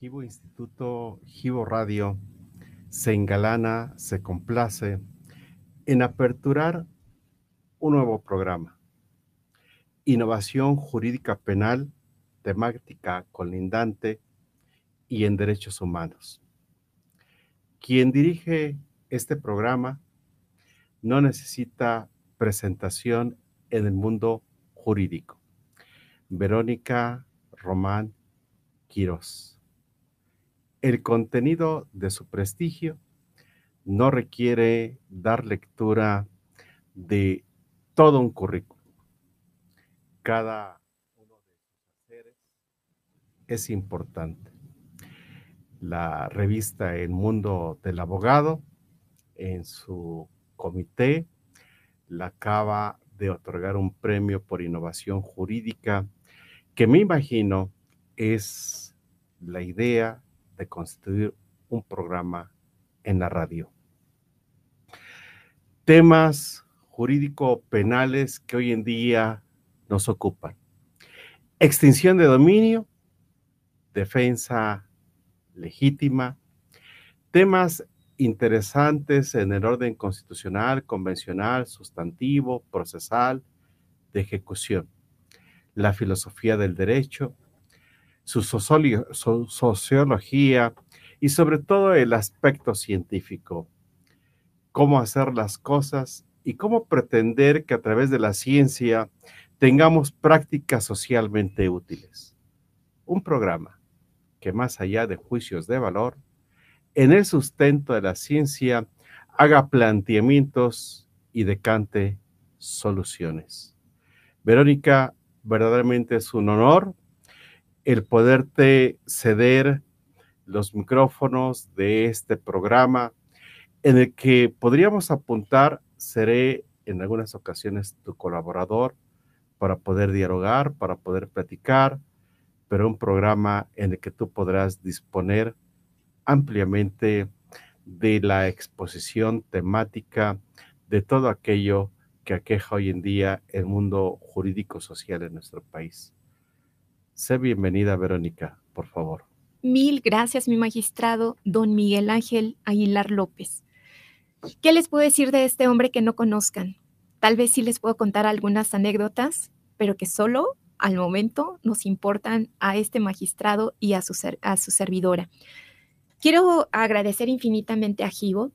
Gibo Instituto, Gibo Radio, se engalana, se complace en aperturar un nuevo programa. Innovación jurídica penal, temática colindante y en derechos humanos. Quien dirige este programa no necesita presentación en el mundo jurídico. Verónica Román Quirós el contenido de su prestigio no requiere dar lectura de todo un currículum. Cada uno de sus haceres es importante. La revista El Mundo del Abogado, en su comité, la acaba de otorgar un premio por innovación jurídica que me imagino es la idea de constituir un programa en la radio. Temas jurídico-penales que hoy en día nos ocupan. Extinción de dominio, defensa legítima, temas interesantes en el orden constitucional, convencional, sustantivo, procesal, de ejecución, la filosofía del derecho, su, sociología y sobre todo el aspecto científico. Cómo hacer las cosas y cómo pretender que a través de la ciencia tengamos prácticas socialmente útiles. Un programa que más allá de juicios de valor, en el sustento de la ciencia haga planteamientos y decante soluciones. Verónica, verdaderamente es un honor el poderte ceder los micrófonos de este programa en el que podríamos apuntar, seré en algunas ocasiones tu colaborador para poder dialogar, para poder platicar, pero un programa en el que tú podrás disponer ampliamente de la exposición temática de todo aquello que aqueja hoy en día el mundo jurídico social en nuestro país. Sé bienvenida, Verónica, por favor. Mil gracias, mi magistrado, don Miguel Ángel Aguilar López. ¿Qué les puedo decir de este hombre que no conozcan? Tal vez sí les puedo contar algunas anécdotas, pero que solo al momento nos importan a este magistrado y a su, a su servidora. Quiero agradecer infinitamente a Givo,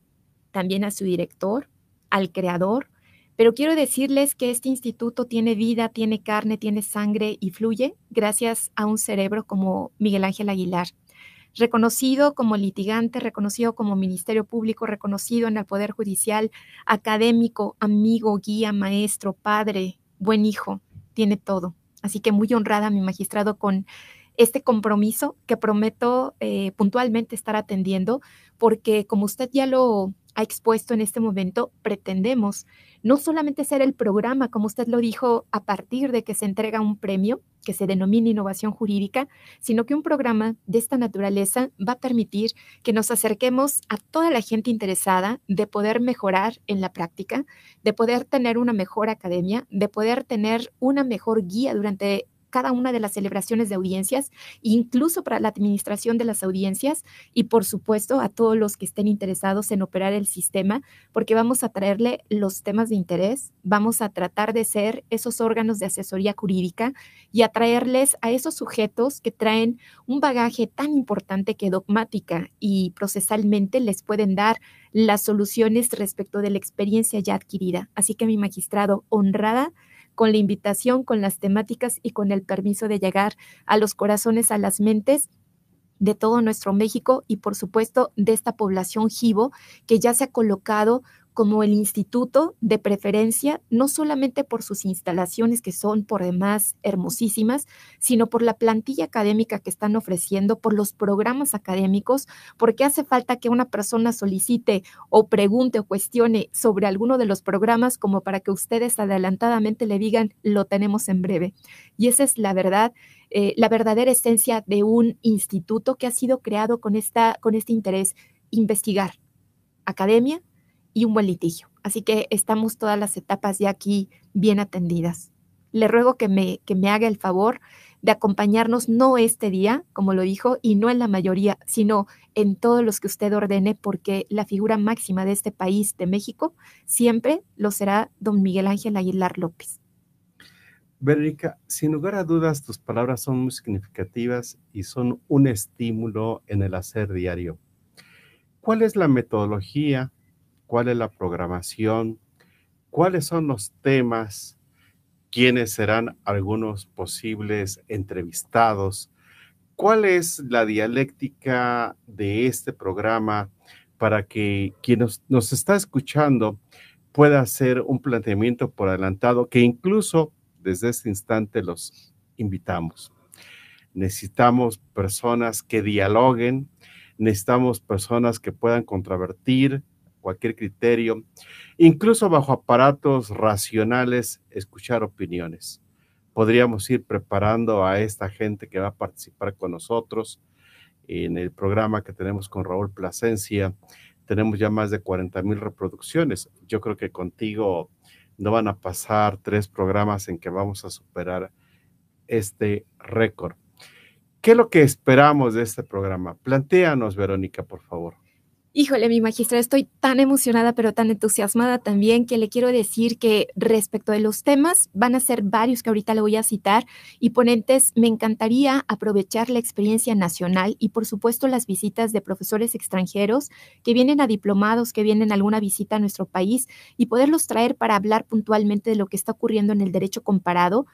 también a su director, al creador, pero quiero decirles que este instituto tiene vida, tiene carne, tiene sangre y fluye gracias a un cerebro como Miguel Ángel Aguilar, reconocido como litigante, reconocido como Ministerio Público, reconocido en el Poder Judicial, académico, amigo, guía, maestro, padre, buen hijo, tiene todo. Así que muy honrada mi magistrado con este compromiso que prometo eh, puntualmente estar atendiendo, porque como usted ya lo ha expuesto en este momento, pretendemos no solamente ser el programa, como usted lo dijo, a partir de que se entrega un premio que se denomina innovación jurídica, sino que un programa de esta naturaleza va a permitir que nos acerquemos a toda la gente interesada de poder mejorar en la práctica, de poder tener una mejor academia, de poder tener una mejor guía durante cada una de las celebraciones de audiencias, incluso para la administración de las audiencias y por supuesto a todos los que estén interesados en operar el sistema, porque vamos a traerle los temas de interés, vamos a tratar de ser esos órganos de asesoría jurídica y atraerles a esos sujetos que traen un bagaje tan importante que dogmática y procesalmente les pueden dar las soluciones respecto de la experiencia ya adquirida. Así que mi magistrado, honrada con la invitación, con las temáticas y con el permiso de llegar a los corazones, a las mentes de todo nuestro México y por supuesto de esta población jibo que ya se ha colocado como el instituto de preferencia, no solamente por sus instalaciones que son por demás hermosísimas, sino por la plantilla académica que están ofreciendo, por los programas académicos, porque hace falta que una persona solicite o pregunte o cuestione sobre alguno de los programas como para que ustedes adelantadamente le digan, lo tenemos en breve. Y esa es la verdad. Eh, la verdadera esencia de un instituto que ha sido creado con, esta, con este interés, investigar academia, y un buen litigio. Así que estamos todas las etapas ya aquí bien atendidas. Le ruego que me, que me haga el favor de acompañarnos no este día, como lo dijo, y no en la mayoría, sino en todos los que usted ordene, porque la figura máxima de este país, de México, siempre lo será don Miguel Ángel Aguilar López. Verónica, sin lugar a dudas, tus palabras son muy significativas y son un estímulo en el hacer diario. ¿Cuál es la metodología? ¿Cuál es la programación? ¿Cuáles son los temas? ¿Quiénes serán algunos posibles entrevistados? ¿Cuál es la dialéctica de este programa para que quien nos, está escuchando pueda hacer un planteamiento por adelantado que incluso desde este instante los invitamos? Necesitamos personas que dialoguen, necesitamos personas que puedan contravertir cualquier criterio, incluso bajo aparatos racionales, escuchar opiniones. Podríamos ir preparando a esta gente que va a participar con nosotros en el programa que tenemos con Raúl Plasencia. Tenemos ya más de 40 mil reproducciones. Yo creo que contigo no van a pasar tres programas en que vamos a superar este récord. ¿Qué es lo que esperamos de este programa? Plantéanos, Verónica, por favor. Híjole, mi magistra, estoy tan emocionada, pero tan entusiasmada también que le quiero decir que respecto de los temas, van a ser varios que ahorita le voy a citar y ponentes, me encantaría aprovechar la experiencia nacional y por supuesto las visitas de profesores extranjeros que vienen a diplomados, que vienen a alguna visita a nuestro país y poderlos traer para hablar puntualmente de lo que está ocurriendo en el derecho comparado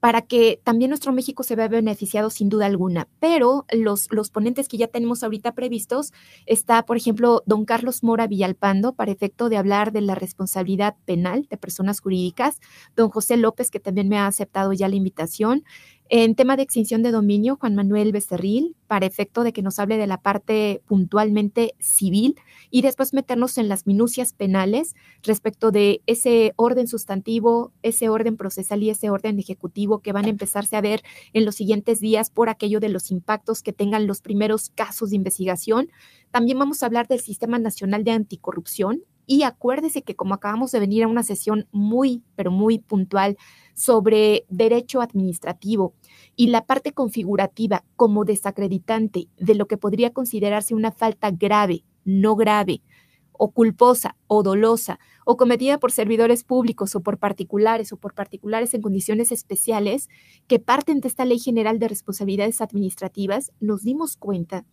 para que también nuestro México se vea beneficiado sin duda alguna. Pero los, los ponentes que ya tenemos ahorita previstos está, por ejemplo, don Carlos Mora Villalpando, para efecto de hablar de la responsabilidad penal de personas jurídicas, don José López, que también me ha aceptado ya la invitación, en tema de extinción de dominio, Juan Manuel Becerril, para efecto de que nos hable de la parte puntualmente civil y después meternos en las minucias penales respecto de ese orden sustantivo, ese orden procesal y ese orden ejecutivo que van a empezarse a ver en los siguientes días por aquello de los impactos que tengan los primeros casos de investigación. También vamos a hablar del Sistema Nacional de Anticorrupción y acuérdese que como acabamos de venir a una sesión muy, pero muy puntual sobre derecho administrativo y la parte configurativa como desacreditante de lo que podría considerarse una falta grave, no grave, o culposa o dolosa, o cometida por servidores públicos o por particulares o por particulares en condiciones especiales que parten de esta Ley General de Responsabilidades Administrativas, nos dimos cuenta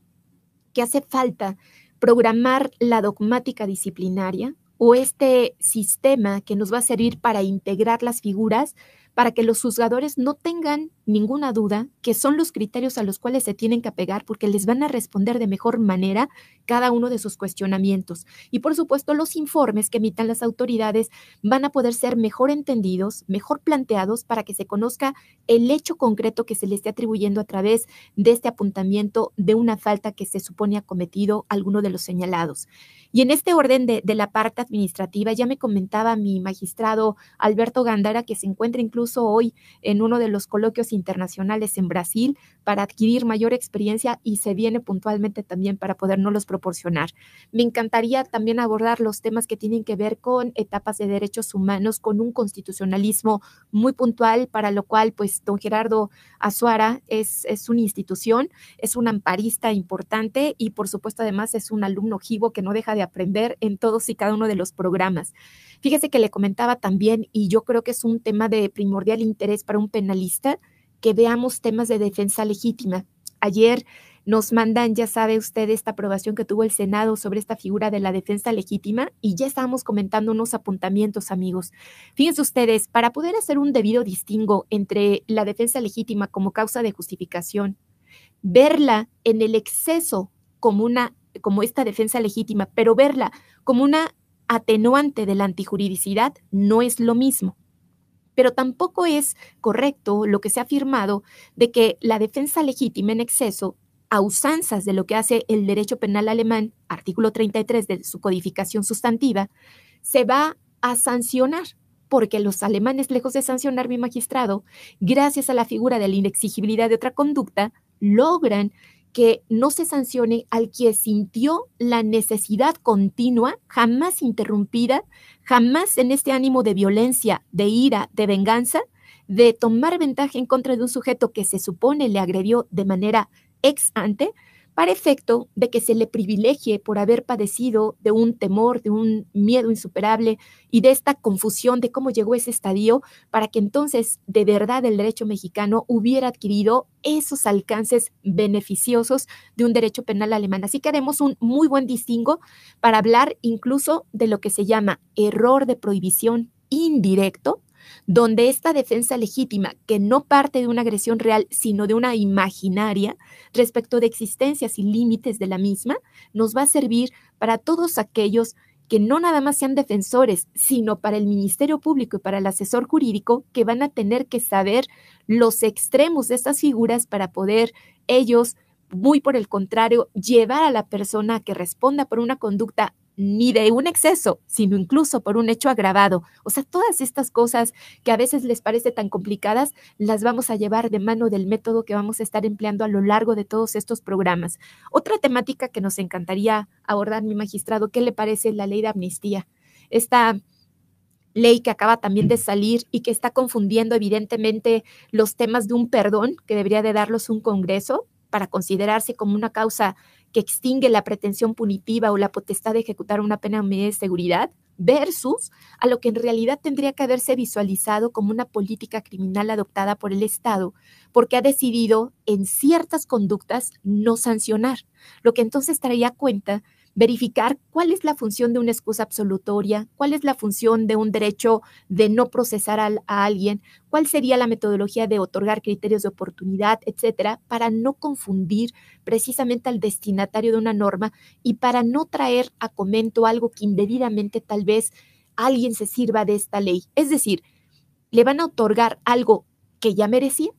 que hace falta programar la dogmática disciplinaria o este sistema que nos va a servir para integrar las figuras para que los juzgadores no tengan ninguna duda que son los criterios a los cuales se tienen que apegar porque les van a responder de mejor manera cada uno de sus cuestionamientos. Y por supuesto, los informes que emitan las autoridades van a poder ser mejor entendidos, mejor planteados para que se conozca el hecho concreto que se le esté atribuyendo a través de este apuntamiento de una falta que se supone ha cometido alguno de los señalados. Y en este orden de, de la parte administrativa, ya me comentaba mi magistrado Alberto Gandara que se encuentra incluso hoy en uno de los coloquios internacionales en Brasil para adquirir mayor experiencia y se viene puntualmente también para podernos proporcionar. Me encantaría también abordar los temas que tienen que ver con etapas de derechos humanos, con un constitucionalismo muy puntual, para lo cual, pues, don Gerardo Azuara es, es una institución, es un amparista importante y, por supuesto, además es un alumno jivo que no deja de aprender en todos y cada uno de los programas. Fíjese que le comentaba también, y yo creo que es un tema de primordial interés para un penalista, que veamos temas de defensa legítima. Ayer nos mandan, ya sabe usted, esta aprobación que tuvo el Senado sobre esta figura de la defensa legítima y ya estábamos comentando unos apuntamientos, amigos. Fíjense ustedes, para poder hacer un debido distingo entre la defensa legítima como causa de justificación, verla en el exceso como una como esta defensa legítima, pero verla como una atenuante de la antijuridicidad no es lo mismo. Pero tampoco es correcto lo que se ha afirmado de que la defensa legítima en exceso, a usanzas de lo que hace el derecho penal alemán, artículo 33 de su codificación sustantiva, se va a sancionar porque los alemanes, lejos de sancionar mi magistrado, gracias a la figura de la inexigibilidad de otra conducta, logran que no se sancione al que sintió la necesidad continua, jamás interrumpida, jamás en este ánimo de violencia, de ira, de venganza, de tomar ventaja en contra de un sujeto que se supone le agredió de manera ex ante, para efecto de que se le privilegie por haber padecido de un temor, de un miedo insuperable y de esta confusión de cómo llegó ese estadio, para que entonces de verdad el derecho mexicano hubiera adquirido esos alcances beneficiosos de un derecho penal alemán. Así que haremos un muy buen distingo para hablar incluso de lo que se llama error de prohibición indirecto, donde esta defensa legítima, que no parte de una agresión real, sino de una imaginaria, respecto de existencias y límites de la misma, nos va a servir para todos aquellos que no nada más sean defensores, sino para el Ministerio Público y para el asesor jurídico, que van a tener que saber los extremos de estas figuras para poder ellos, muy por el contrario, llevar a la persona que responda por una conducta ni de un exceso, sino incluso por un hecho agravado. O sea, todas estas cosas que a veces les parece tan complicadas, las vamos a llevar de mano del método que vamos a estar empleando a lo largo de todos estos programas. Otra temática que nos encantaría abordar, mi magistrado, ¿qué le parece la ley de amnistía? Esta ley que acaba también de salir y que está confundiendo evidentemente los temas de un perdón que debería de darlos un Congreso para considerarse como una causa que extingue la pretensión punitiva o la potestad de ejecutar una pena de seguridad versus a lo que en realidad tendría que haberse visualizado como una política criminal adoptada por el Estado, porque ha decidido en ciertas conductas no sancionar, lo que entonces traía cuenta verificar cuál es la función de una excusa absolutoria, cuál es la función de un derecho de no procesar a, alguien, cuál sería la metodología de otorgar criterios de oportunidad, etcétera, para no confundir precisamente al destinatario de una norma y para no traer a comento algo que indebidamente tal vez alguien se sirva de esta ley. Es decir, le van a otorgar algo que ya merecía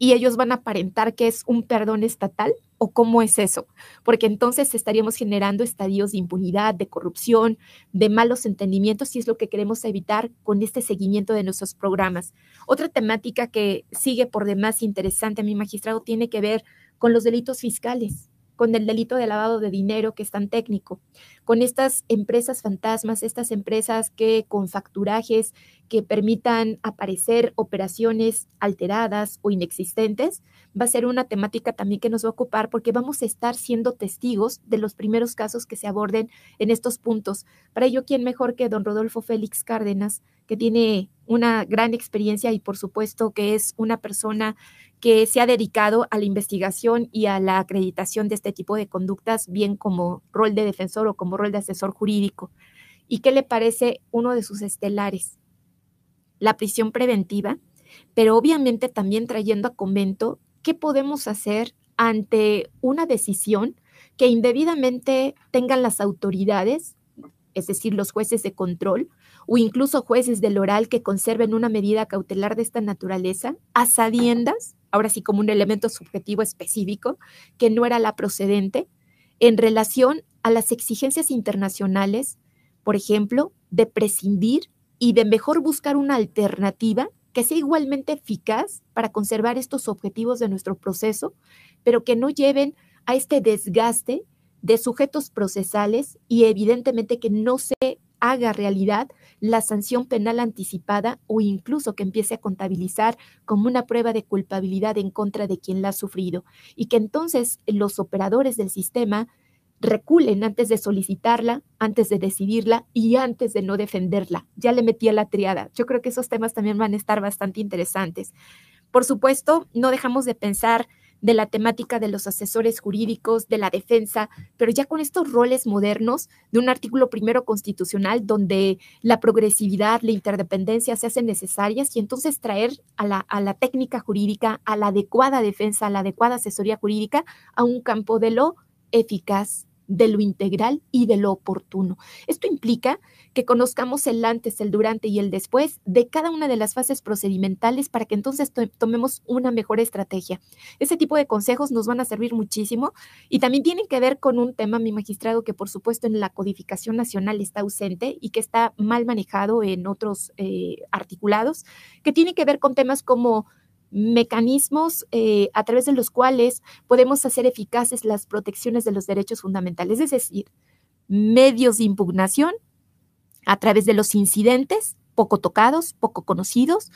y ellos van a aparentar que es un perdón estatal o cómo es eso? Porque entonces estaríamos generando estadios de impunidad, de corrupción, de malos entendimientos y es lo que queremos evitar con este seguimiento de nuestros programas. Otra temática que sigue por demás interesante a mi magistrado tiene que ver con los delitos fiscales con el delito de lavado de dinero que es tan técnico, con estas empresas fantasmas, estas empresas que con facturajes que permitan aparecer operaciones alteradas o inexistentes, va a ser una temática también que nos va a ocupar porque vamos a estar siendo testigos de los primeros casos que se aborden en estos puntos. Para ello, ¿quién mejor que don Rodolfo Félix Cárdenas, que tiene una gran experiencia y por supuesto que es una persona que se ha dedicado a la investigación y a la acreditación de este tipo de conductas, bien como rol de defensor o como rol de asesor jurídico. ¿Y qué le parece uno de sus estelares? La prisión preventiva, pero obviamente también trayendo a convento qué podemos hacer ante una decisión que indebidamente tengan las autoridades, es decir, los jueces de control, o incluso jueces del oral que conserven una medida cautelar de esta naturaleza, a sabiendas ahora sí como un elemento subjetivo específico, que no era la procedente, en relación a las exigencias internacionales, por ejemplo, de prescindir y de mejor buscar una alternativa que sea igualmente eficaz para conservar estos objetivos de nuestro proceso, pero que no lleven a este desgaste de sujetos procesales y evidentemente que no se haga realidad la sanción penal anticipada o incluso que empiece a contabilizar como una prueba de culpabilidad en contra de quien la ha sufrido y que entonces los operadores del sistema reculen antes de solicitarla, antes de decidirla y antes de no defenderla. Ya le metí a la triada. Yo creo que esos temas también van a estar bastante interesantes. Por supuesto, no dejamos de pensar de la temática de los asesores jurídicos, de la defensa, pero ya con estos roles modernos de un artículo primero constitucional donde la progresividad, la interdependencia se hacen necesarias y entonces traer a la, a la técnica jurídica, a la adecuada defensa, a la adecuada asesoría jurídica a un campo de lo eficaz, de lo integral y de lo oportuno. Esto implica que conozcamos el antes, el durante y el después de cada una de las fases procedimentales para que entonces tomemos una mejor estrategia. Ese tipo de consejos nos van a servir muchísimo y también tienen que ver con un tema, mi magistrado, que por supuesto en la codificación nacional está ausente y que está mal manejado en otros eh, articulados, que tiene que ver con temas como mecanismos eh, a través de los cuales podemos hacer eficaces las protecciones de los derechos fundamentales, es decir, medios de impugnación a través de los incidentes poco tocados, poco conocidos,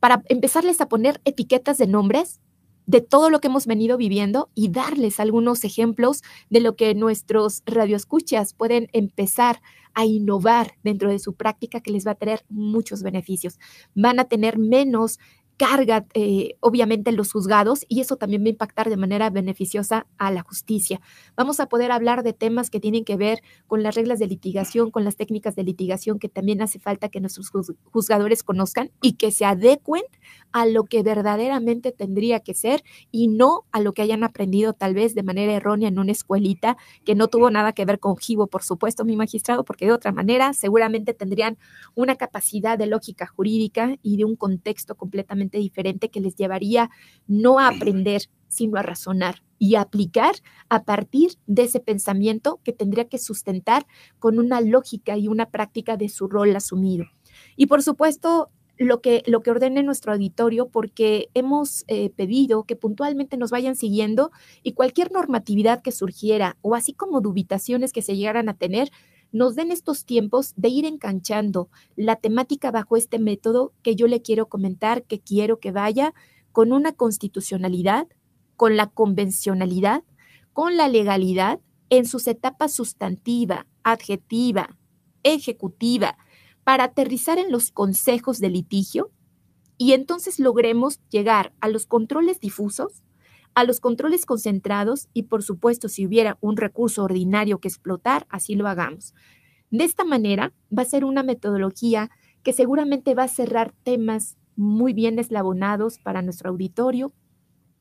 para empezarles a poner etiquetas de nombres de todo lo que hemos venido viviendo y darles algunos ejemplos de lo que nuestros radioescuchas pueden empezar a innovar dentro de su práctica que les va a tener muchos beneficios. Van a tener menos carga, eh, obviamente, los juzgados y eso también va a impactar de manera beneficiosa a la justicia. Vamos a poder hablar de temas que tienen que ver con las reglas de litigación, con las técnicas de litigación que también hace falta que nuestros juzgadores conozcan y que se adecuen a lo que verdaderamente tendría que ser y no a lo que hayan aprendido tal vez de manera errónea en una escuelita que no tuvo nada que ver con Givo, por supuesto, mi magistrado, porque de otra manera seguramente tendrían una capacidad de lógica jurídica y de un contexto completamente diferente que les llevaría no a aprender, sino a razonar y a aplicar a partir de ese pensamiento que tendría que sustentar con una lógica y una práctica de su rol asumido. Y por supuesto, lo que, lo que ordene nuestro auditorio, porque hemos eh, pedido que puntualmente nos vayan siguiendo y cualquier normatividad que surgiera o así como dubitaciones que se llegaran a tener, nos den estos tiempos de ir enganchando la temática bajo este método que yo le quiero comentar, que quiero que vaya con una constitucionalidad, con la convencionalidad, con la legalidad en sus etapas sustantiva, adjetiva, ejecutiva, para aterrizar en los consejos de litigio y entonces logremos llegar a los controles difusos a los controles concentrados y por supuesto si hubiera un recurso ordinario que explotar, así lo hagamos. De esta manera va a ser una metodología que seguramente va a cerrar temas muy bien eslabonados para nuestro auditorio,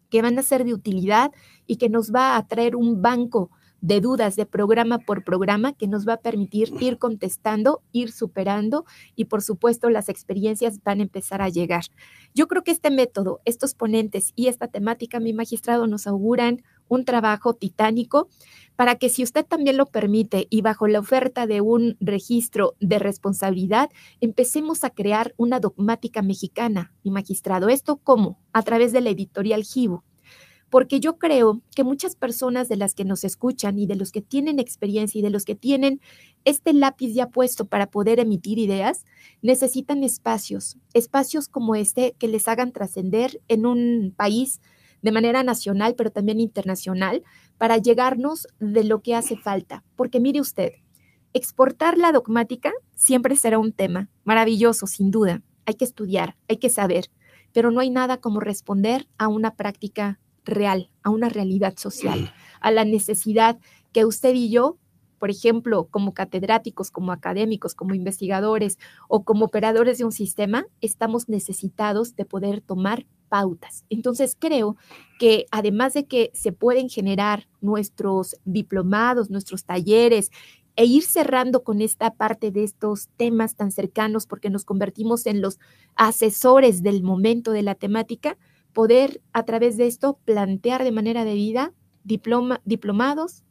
que van a ser de utilidad y que nos va a traer un banco de dudas de programa por programa que nos va a permitir ir contestando, ir superando y por supuesto las experiencias van a empezar a llegar. Yo creo que este método, estos ponentes y esta temática, mi magistrado, nos auguran un trabajo titánico para que si usted también lo permite y bajo la oferta de un registro de responsabilidad, empecemos a crear una dogmática mexicana, mi magistrado. ¿Esto cómo? A través de la editorial Gibu porque yo creo que muchas personas de las que nos escuchan y de los que tienen experiencia y de los que tienen este lápiz ya puesto para poder emitir ideas, necesitan espacios, espacios como este que les hagan trascender en un país de manera nacional, pero también internacional, para llegarnos de lo que hace falta. Porque mire usted, exportar la dogmática siempre será un tema maravilloso, sin duda. Hay que estudiar, hay que saber, pero no hay nada como responder a una práctica real, a una realidad social, a la necesidad que usted y yo, por ejemplo, como catedráticos, como académicos, como investigadores o como operadores de un sistema, estamos necesitados de poder tomar pautas. Entonces creo que además de que se pueden generar nuestros diplomados, nuestros talleres, e ir cerrando con esta parte de estos temas tan cercanos porque nos convertimos en los asesores del momento de la temática, poder a través de esto plantear de manera debida diploma, diplomados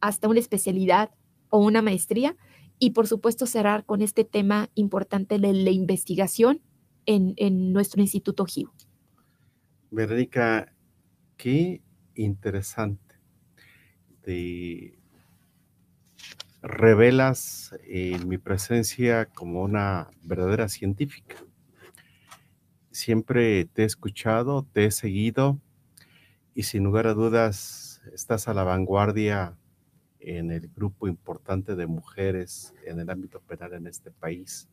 hasta una especialidad o una maestría y por supuesto cerrar con este tema importante de la investigación en, en nuestro Instituto GIU. Verónica, qué interesante. Te revelas en mi presencia como una verdadera científica siempre te he escuchado, te he seguido y sin lugar a dudas estás a la vanguardia en el grupo importante de mujeres en el ámbito penal en este país,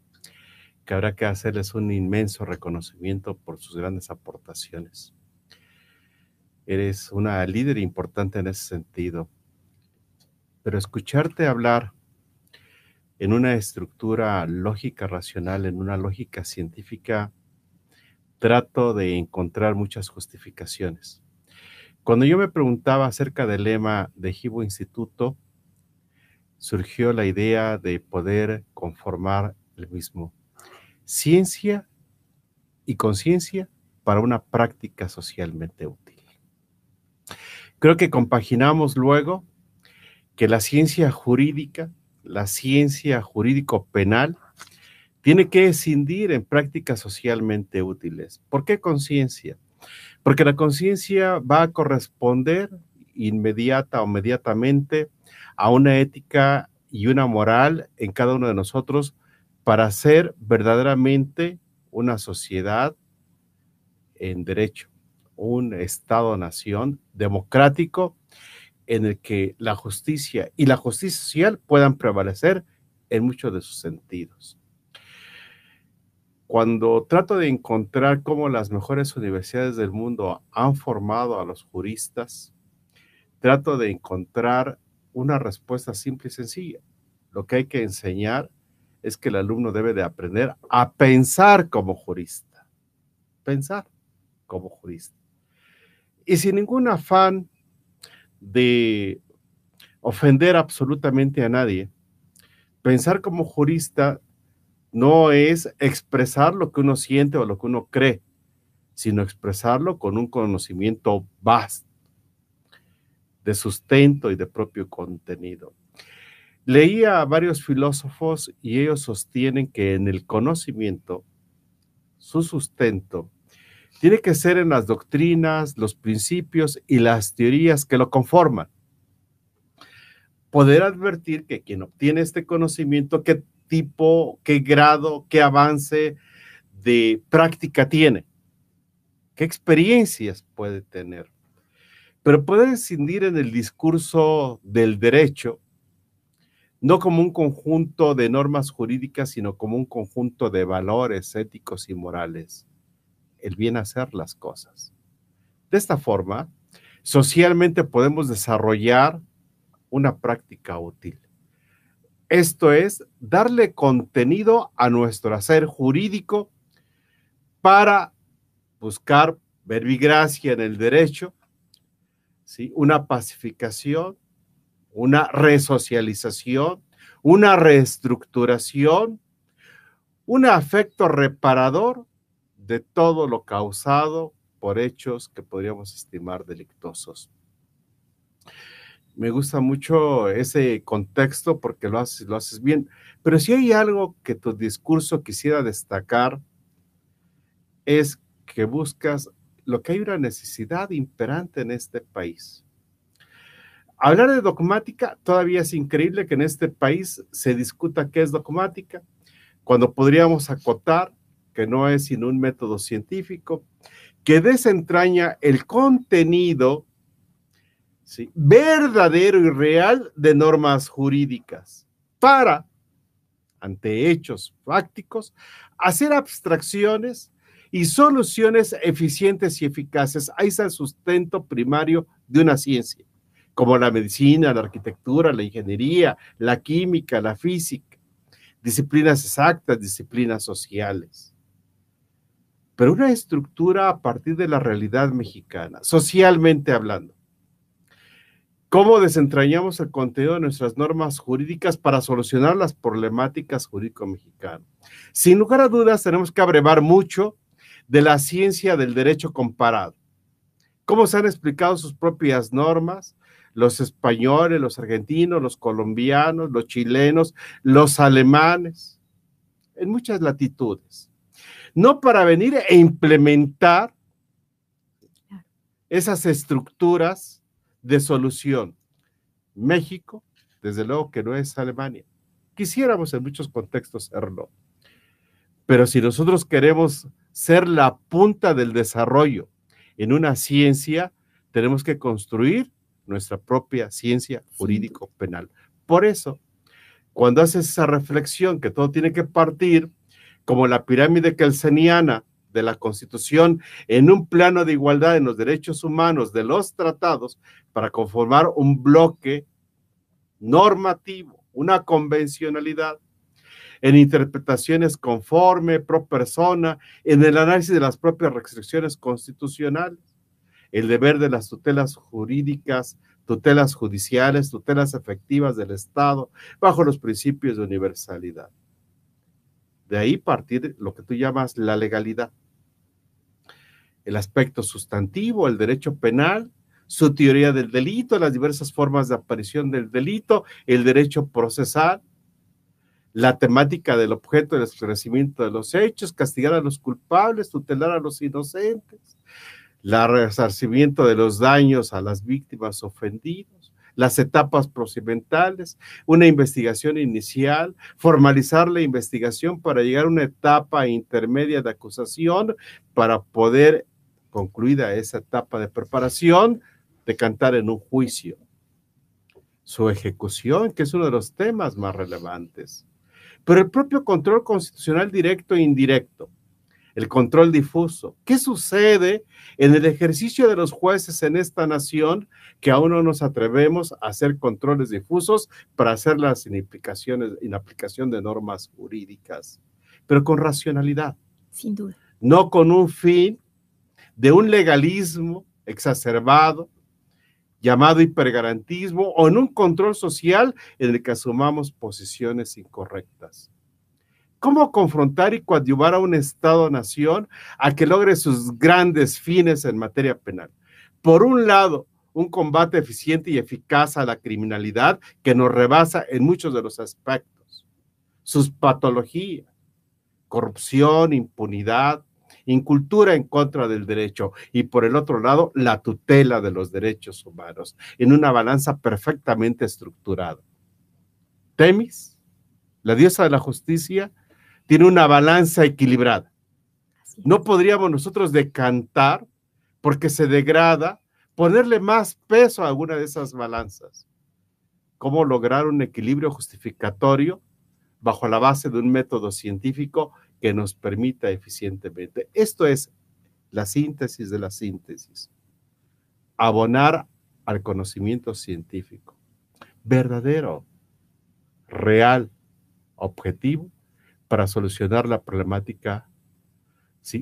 que habrá que hacerles un inmenso reconocimiento por sus grandes aportaciones. Eres una líder importante en ese sentido, pero escucharte hablar en una estructura lógica racional, en una lógica científica, trato de encontrar muchas justificaciones. Cuando yo me preguntaba acerca del lema de Jibo Instituto, surgió la idea de poder conformar el mismo. Ciencia y conciencia para una práctica socialmente útil. Creo que compaginamos luego que la ciencia jurídica, la ciencia jurídico-penal, tiene que escindir en prácticas socialmente útiles. ¿Por qué conciencia? Porque la conciencia va a corresponder inmediata o inmediatamente a una ética y una moral en cada uno de nosotros para ser verdaderamente una sociedad en derecho, un Estado-nación democrático en el que la justicia y la justicia social puedan prevalecer en muchos de sus sentidos. Cuando trato de encontrar cómo las mejores universidades del mundo han formado a los juristas, trato de encontrar una respuesta simple y sencilla. Lo que hay que enseñar es que el alumno debe de aprender a pensar como jurista. Pensar como jurista. Y sin ningún afán de ofender absolutamente a nadie, pensar como jurista no es expresar lo que uno siente o lo que uno cree, sino expresarlo con un conocimiento vasto de sustento y de propio contenido. Leía a varios filósofos y ellos sostienen que en el conocimiento, su sustento tiene que ser en las doctrinas, los principios y las teorías que lo conforman. Poder advertir que quien obtiene este conocimiento, qué tipo, qué grado, qué avance de práctica tiene, qué experiencias puede tener. Pero puede incidir en el discurso del derecho, no como un conjunto de normas jurídicas, sino como un conjunto de valores éticos y morales el bien hacer las cosas. De esta forma, socialmente podemos desarrollar una práctica útil. Esto es darle contenido a nuestro hacer jurídico para buscar verbigracia en el derecho, ¿sí? una pacificación, una resocialización, una reestructuración, un afecto reparador de todo lo causado por hechos que podríamos estimar delictosos. Me gusta mucho ese contexto porque lo haces, lo haces bien, pero si hay algo que tu discurso quisiera destacar es que buscas lo que hay una necesidad imperante en este país. Hablar de dogmática todavía es increíble que en este país se discuta qué es dogmática, cuando podríamos acotar que no es sino un método científico, que desentraña el contenido verdadero y real de normas jurídicas para, ante hechos prácticos, hacer abstracciones y soluciones eficientes y eficaces. Ahí está el sustento primario de una ciencia, como la medicina, la arquitectura, la ingeniería, la química, la física, disciplinas exactas, disciplinas sociales pero una estructura a partir de la realidad mexicana, socialmente hablando. ¿Cómo desentrañamos el contenido de nuestras normas jurídicas para solucionar las problemáticas jurídico-mexicanas? Sin lugar a dudas, tenemos que abrevar mucho de la ciencia del derecho comparado. ¿Cómo se han explicado sus propias normas? Los españoles, los argentinos, los colombianos, los chilenos, los alemanes, en muchas latitudes no para venir e implementar esas estructuras de solución. México, desde luego que no es Alemania. Quisiéramos en muchos contextos serlo. Pero si nosotros queremos ser la punta del desarrollo en una ciencia, tenemos que construir nuestra propia ciencia jurídico-penal. Por eso, cuando haces esa reflexión que todo tiene que partir como la pirámide kelseniana de la Constitución en un plano de igualdad en los derechos humanos de los tratados para conformar un bloque normativo, una convencionalidad en interpretaciones conforme, pro persona, en el análisis de las propias restricciones constitucionales, el deber de las tutelas jurídicas, tutelas judiciales, tutelas efectivas del Estado, bajo los principios de universalidad. De ahí partir lo que tú llamas la legalidad. El aspecto sustantivo, el derecho penal, su teoría del delito, las diversas formas de aparición del delito, el derecho procesal, la temática del objeto del esclarecimiento de los hechos, castigar a los culpables, tutelar a los inocentes, el resarcimiento de los daños a las víctimas ofendidas las etapas procedimentales, una investigación inicial, formalizar la investigación para llegar a una etapa intermedia de acusación para poder concluida esa etapa de preparación, de cantar en un juicio. Su ejecución, que es uno de los temas más relevantes. Pero el propio control constitucional directo e indirecto, el control difuso. ¿Qué sucede en el ejercicio de los jueces en esta nación que aún no nos atrevemos a hacer controles difusos para hacerlas sin implicaciones, en aplicación de normas jurídicas, pero con racionalidad? Sin duda. No con un fin de un legalismo exacerbado, llamado hipergarantismo, o en un control social en el que asumamos posiciones incorrectas. ¿Cómo confrontar y coadyuvar a un Estado-nación a que logre sus grandes fines en materia penal? Por un lado, un combate eficiente y eficaz a la criminalidad que nos rebasa en muchos de los aspectos. Sus patologías, corrupción, impunidad, incultura en contra del derecho y por el otro lado, la tutela de los derechos humanos en una balanza perfectamente estructurada. Temis, la diosa de la justicia, tiene una balanza equilibrada. No podríamos nosotros decantar porque se degrada, ponerle más peso a alguna de esas balanzas. ¿Cómo lograr un equilibrio justificatorio bajo la base de un método científico que nos permita eficientemente? Esto es la síntesis de la síntesis. Abonar al conocimiento científico, verdadero, real, objetivo, para solucionar la problemática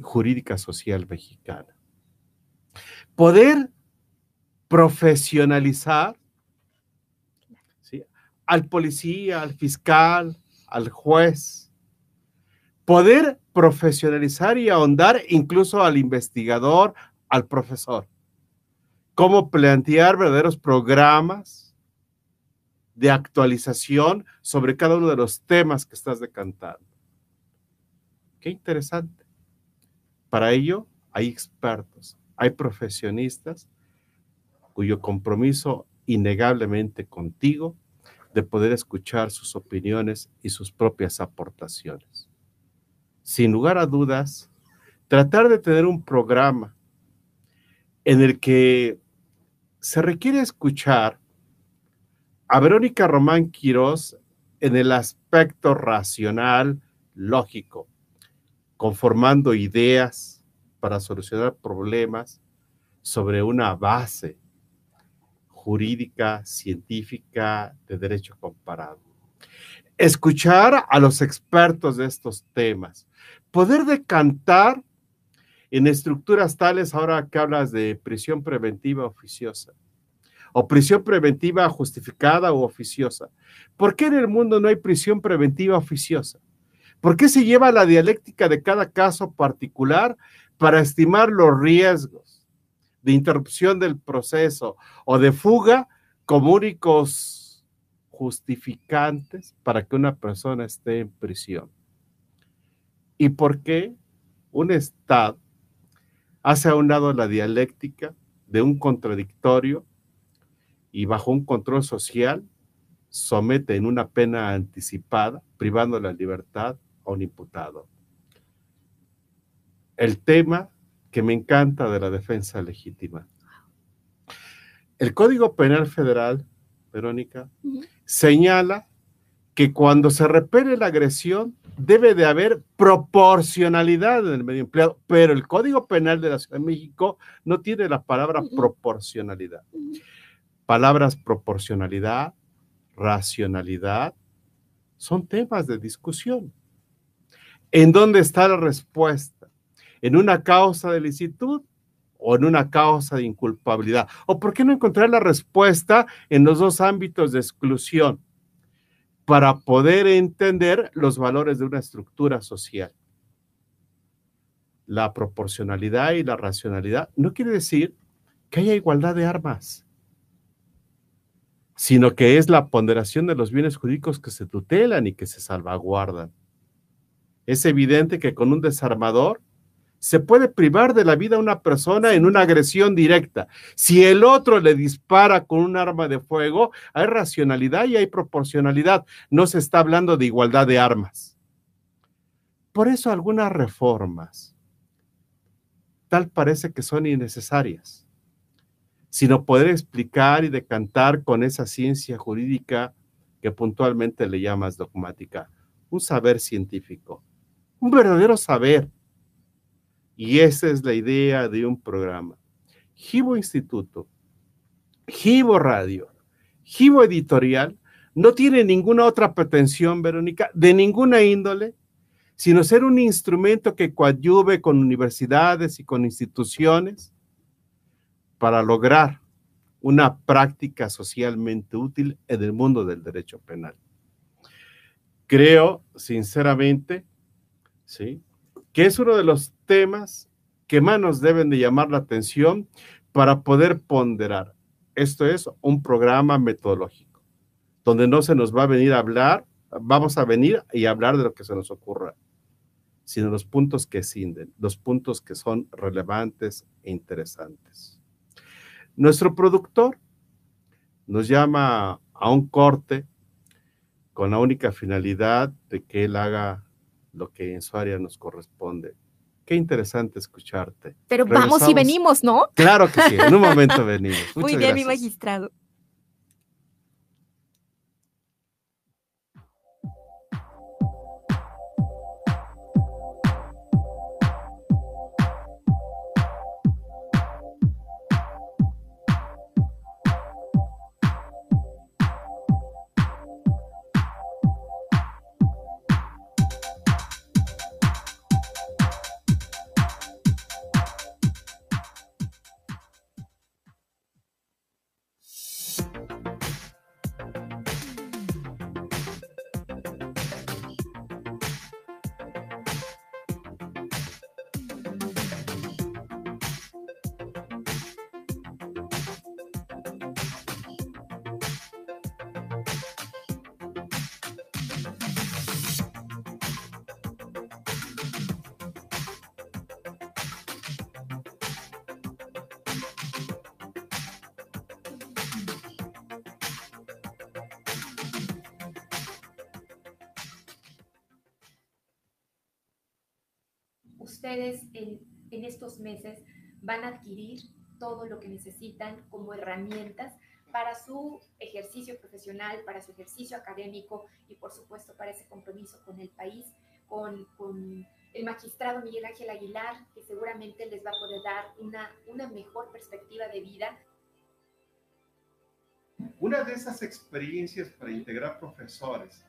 jurídica social mexicana. Poder profesionalizar al policía, al fiscal, al juez. Poder profesionalizar y ahondar incluso al investigador, al profesor. Cómo plantear verdaderos programas de actualización sobre cada uno de los temas que estás decantando. Qué interesante. Para ello hay expertos, hay profesionistas cuyo compromiso innegablemente contigo de poder escuchar sus opiniones y sus propias aportaciones. Sin lugar a dudas, tratar de tener un programa en el que se requiere escuchar a Verónica Román Quirós en el aspecto racional, lógico, conformando ideas para solucionar problemas sobre una base jurídica, científica, de derecho comparado. Escuchar a los expertos de estos temas, poder decantar en estructuras tales, ahora que hablas de prisión preventiva oficiosa, o prisión preventiva justificada o oficiosa. ¿Por qué en el mundo no hay prisión preventiva oficiosa? ¿Por qué se lleva la dialéctica de cada caso particular para estimar los riesgos de interrupción del proceso o de fuga como únicos justificantes para que una persona esté en prisión? ¿Y por qué un Estado hace a un lado la dialéctica de un contradictorio y bajo un control social somete en una pena anticipada, privando la libertad a un imputado. El tema que me encanta de la defensa legítima. El Código Penal Federal, Verónica, señala que cuando se repele la agresión debe de haber proporcionalidad en el medio empleado, pero el Código Penal de la Ciudad de México no tiene la palabra proporcionalidad. Palabras proporcionalidad, racionalidad, son temas de discusión. ¿En dónde está la respuesta? ¿En una causa de licitud o en una causa de inculpabilidad? ¿O por qué no encontrar la respuesta en los dos ámbitos de exclusión para poder entender los valores de una estructura social? La proporcionalidad y la racionalidad no quiere decir que haya igualdad de armas, sino que es la ponderación de los bienes jurídicos que se tutelan y que se salvaguardan. Es evidente que con un desarmador se puede privar de la vida a una persona en una agresión directa. Si el otro le dispara con un arma de fuego, hay racionalidad y hay proporcionalidad. No se está hablando de igualdad de armas. Por eso algunas reformas tal parece que son innecesarias, sino poder explicar y decantar con esa ciencia jurídica que puntualmente le llamas dogmática, un saber científico, un verdadero saber. Y esa es la idea de un programa. Gibo Instituto, Gibo Radio, Gibo Editorial no tiene ninguna otra pretensión, Verónica, de ninguna índole, sino ser un instrumento que coadyuve con universidades y con instituciones para lograr una práctica socialmente útil en el mundo del derecho penal. Creo, sinceramente, ¿sí? que es uno de los temas que más nos deben de llamar la atención para poder ponderar. Esto es un programa metodológico, donde no se nos va a venir a hablar, vamos a venir y hablar de lo que se nos ocurra, sino los puntos que cinden, los puntos que son relevantes e interesantes. Nuestro productor nos llama a un corte con la única finalidad de que él haga lo que en su área nos corresponde. Qué interesante escucharte. Pero vamos y venimos, ¿no? Claro que sí, en un momento venimos. Muy bien, mi magistrado. Ustedes en, estos meses van a adquirir todo lo que necesitan como herramientas para su ejercicio profesional, para su ejercicio académico y por supuesto para ese compromiso con el país, con, el magistrado Miguel Ángel Aguilar, que seguramente les va a poder dar una, mejor perspectiva de vida. Una de esas experiencias para integrar profesores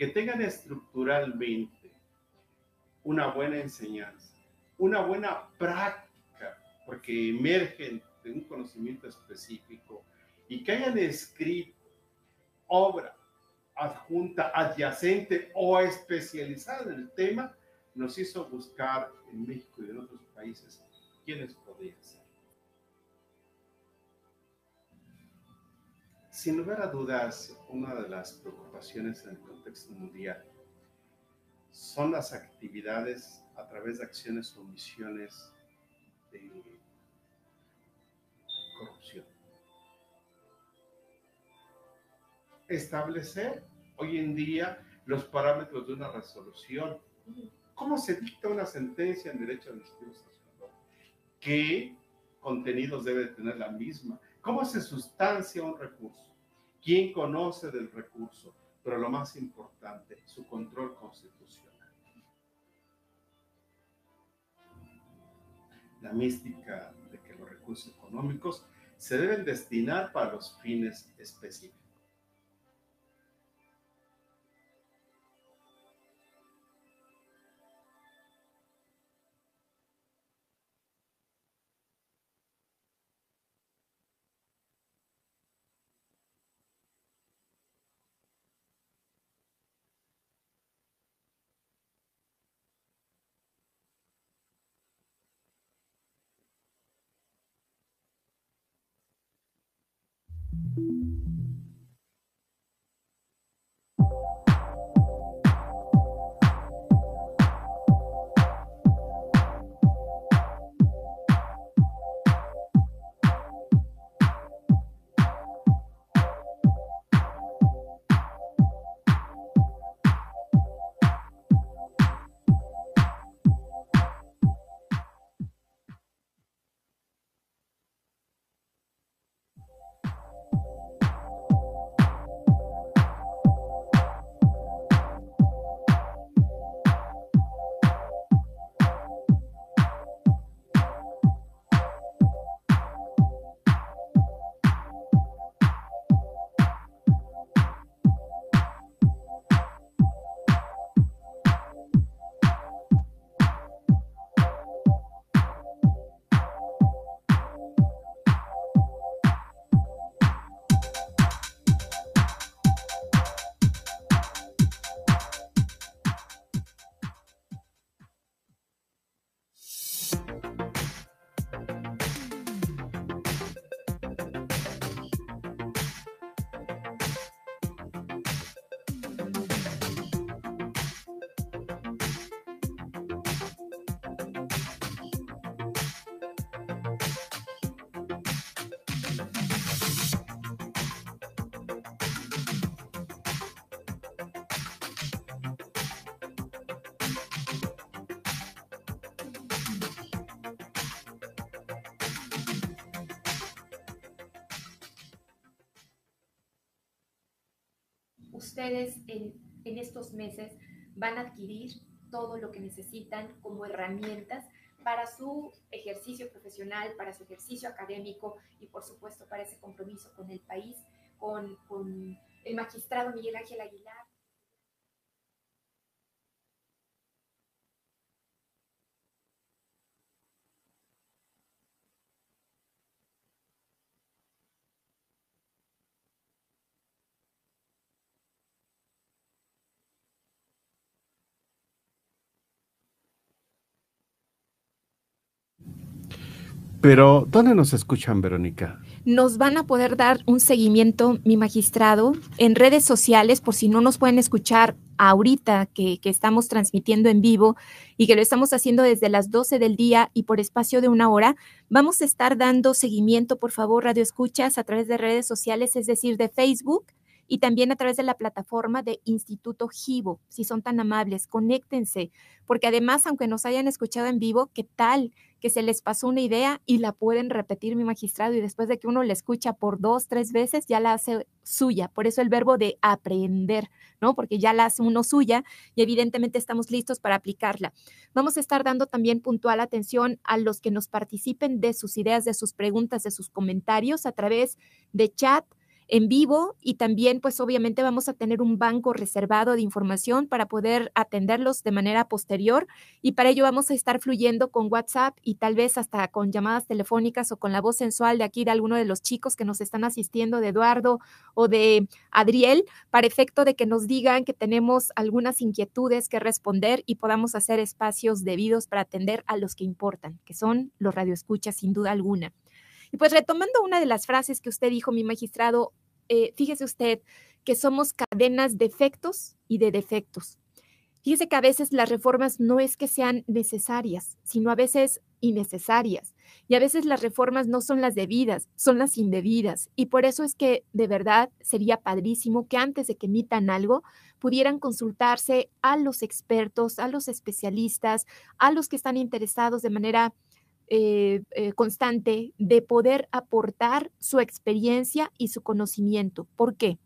que tengan estructuralmente una buena enseñanza, una buena práctica, porque emergen de un conocimiento específico y que hayan escrito obra adjunta, adyacente o especializada en el tema, nos hizo buscar en México y en otros países quiénes podrían ser. Sin lugar a dudas, una de las preocupaciones en el contexto mundial son las actividades a través de acciones o omisiones de corrupción. Establecer hoy en día los parámetros de una resolución. ¿Cómo se dicta una sentencia en derecho administrativo? ¿Qué contenidos debe tener la misma? ¿Cómo se sustancia un recurso? ¿Quién conoce del recurso? Pero lo más importante, su control constitucional. la mística de que los recursos económicos se deben destinar para los fines específicos. Ustedes en, estos meses van a adquirir todo lo que necesitan como herramientas para su ejercicio profesional, para su ejercicio académico y por supuesto para ese compromiso con el país, con, con el magistrado Miguel Ángel Aguilar. Pero, ¿dónde nos escuchan, Verónica? Nos van a poder dar un seguimiento, mi magistrado, en redes sociales, por si no nos pueden escuchar ahorita que, que, estamos transmitiendo en vivo y que lo estamos haciendo desde las 12 del día y por espacio de una hora, vamos a estar dando seguimiento, por favor, Radio Escuchas, a través de redes sociales, es decir, de Facebook, y también a través de la plataforma de Instituto Givo. Si son tan amables, conéctense, porque además, aunque nos hayan escuchado en vivo, ¿qué tal que se les pasó una idea y la pueden repetir mi magistrado y después de que uno la escucha por dos, tres veces, ya la hace suya? Por eso el verbo de aprender, ¿no? Porque ya la hace uno suya y evidentemente estamos listos para aplicarla. Vamos a estar dando también puntual atención a los que nos participen de sus ideas, de sus preguntas, de sus comentarios a través de chat en vivo y también pues obviamente vamos a tener un banco reservado de información para poder atenderlos de manera posterior y para ello vamos a estar fluyendo con WhatsApp y tal vez hasta con llamadas telefónicas o con la voz sensual de aquí de alguno de los chicos que nos están asistiendo, de Eduardo o de Adriel, para efecto de que nos digan que tenemos algunas inquietudes que responder y podamos hacer espacios debidos para atender a los que importan, que son los radioescuchas sin duda alguna. Y pues retomando una de las frases que usted dijo, mi magistrado, eh, fíjese usted que somos cadenas de efectos y de defectos. Fíjese que a veces las reformas no es que sean necesarias, sino a veces innecesarias. Y a veces las reformas no son las debidas, son las indebidas. Y por eso es que de verdad sería padrísimo que antes de que emitan algo pudieran consultarse a los expertos, a los especialistas, a los que están interesados de manera eh, eh, constante de poder aportar su experiencia y su conocimiento. ¿Por qué?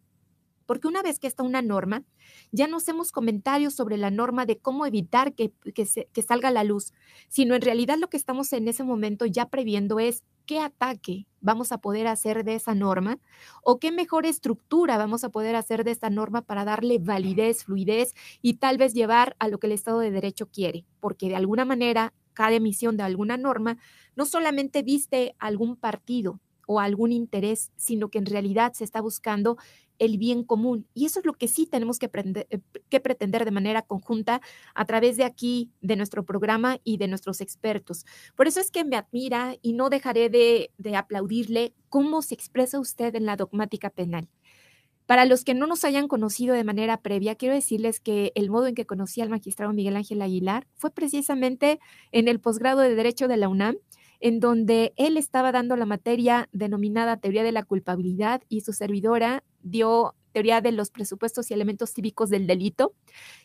Porque una vez que está una norma, ya no hacemos comentarios sobre la norma de cómo evitar que, que salga a la luz, sino en realidad lo que estamos en ese momento ya previendo es qué ataque vamos a poder hacer de esa norma o qué mejor estructura vamos a poder hacer de esta norma para darle validez, fluidez y tal vez llevar a lo que el Estado de Derecho quiere, porque de alguna manera cada emisión de alguna norma no solamente viste algún partido o algún interés, sino que en realidad se está buscando el bien común. Y eso es lo que sí tenemos que, eh, que, pretender de manera conjunta a través de aquí, de nuestro programa y de nuestros expertos. Por eso es que me admira y no dejaré de, de aplaudirle cómo se expresa usted en la dogmática penal. Para los que no nos hayan conocido de manera previa, quiero decirles que el modo en que conocí al magistrado Miguel Ángel Aguilar fue precisamente en el posgrado de Derecho de la UNAM, en donde él estaba dando la materia denominada Teoría de la Culpabilidad y su servidora dio teoría de los presupuestos y elementos cívicos del delito,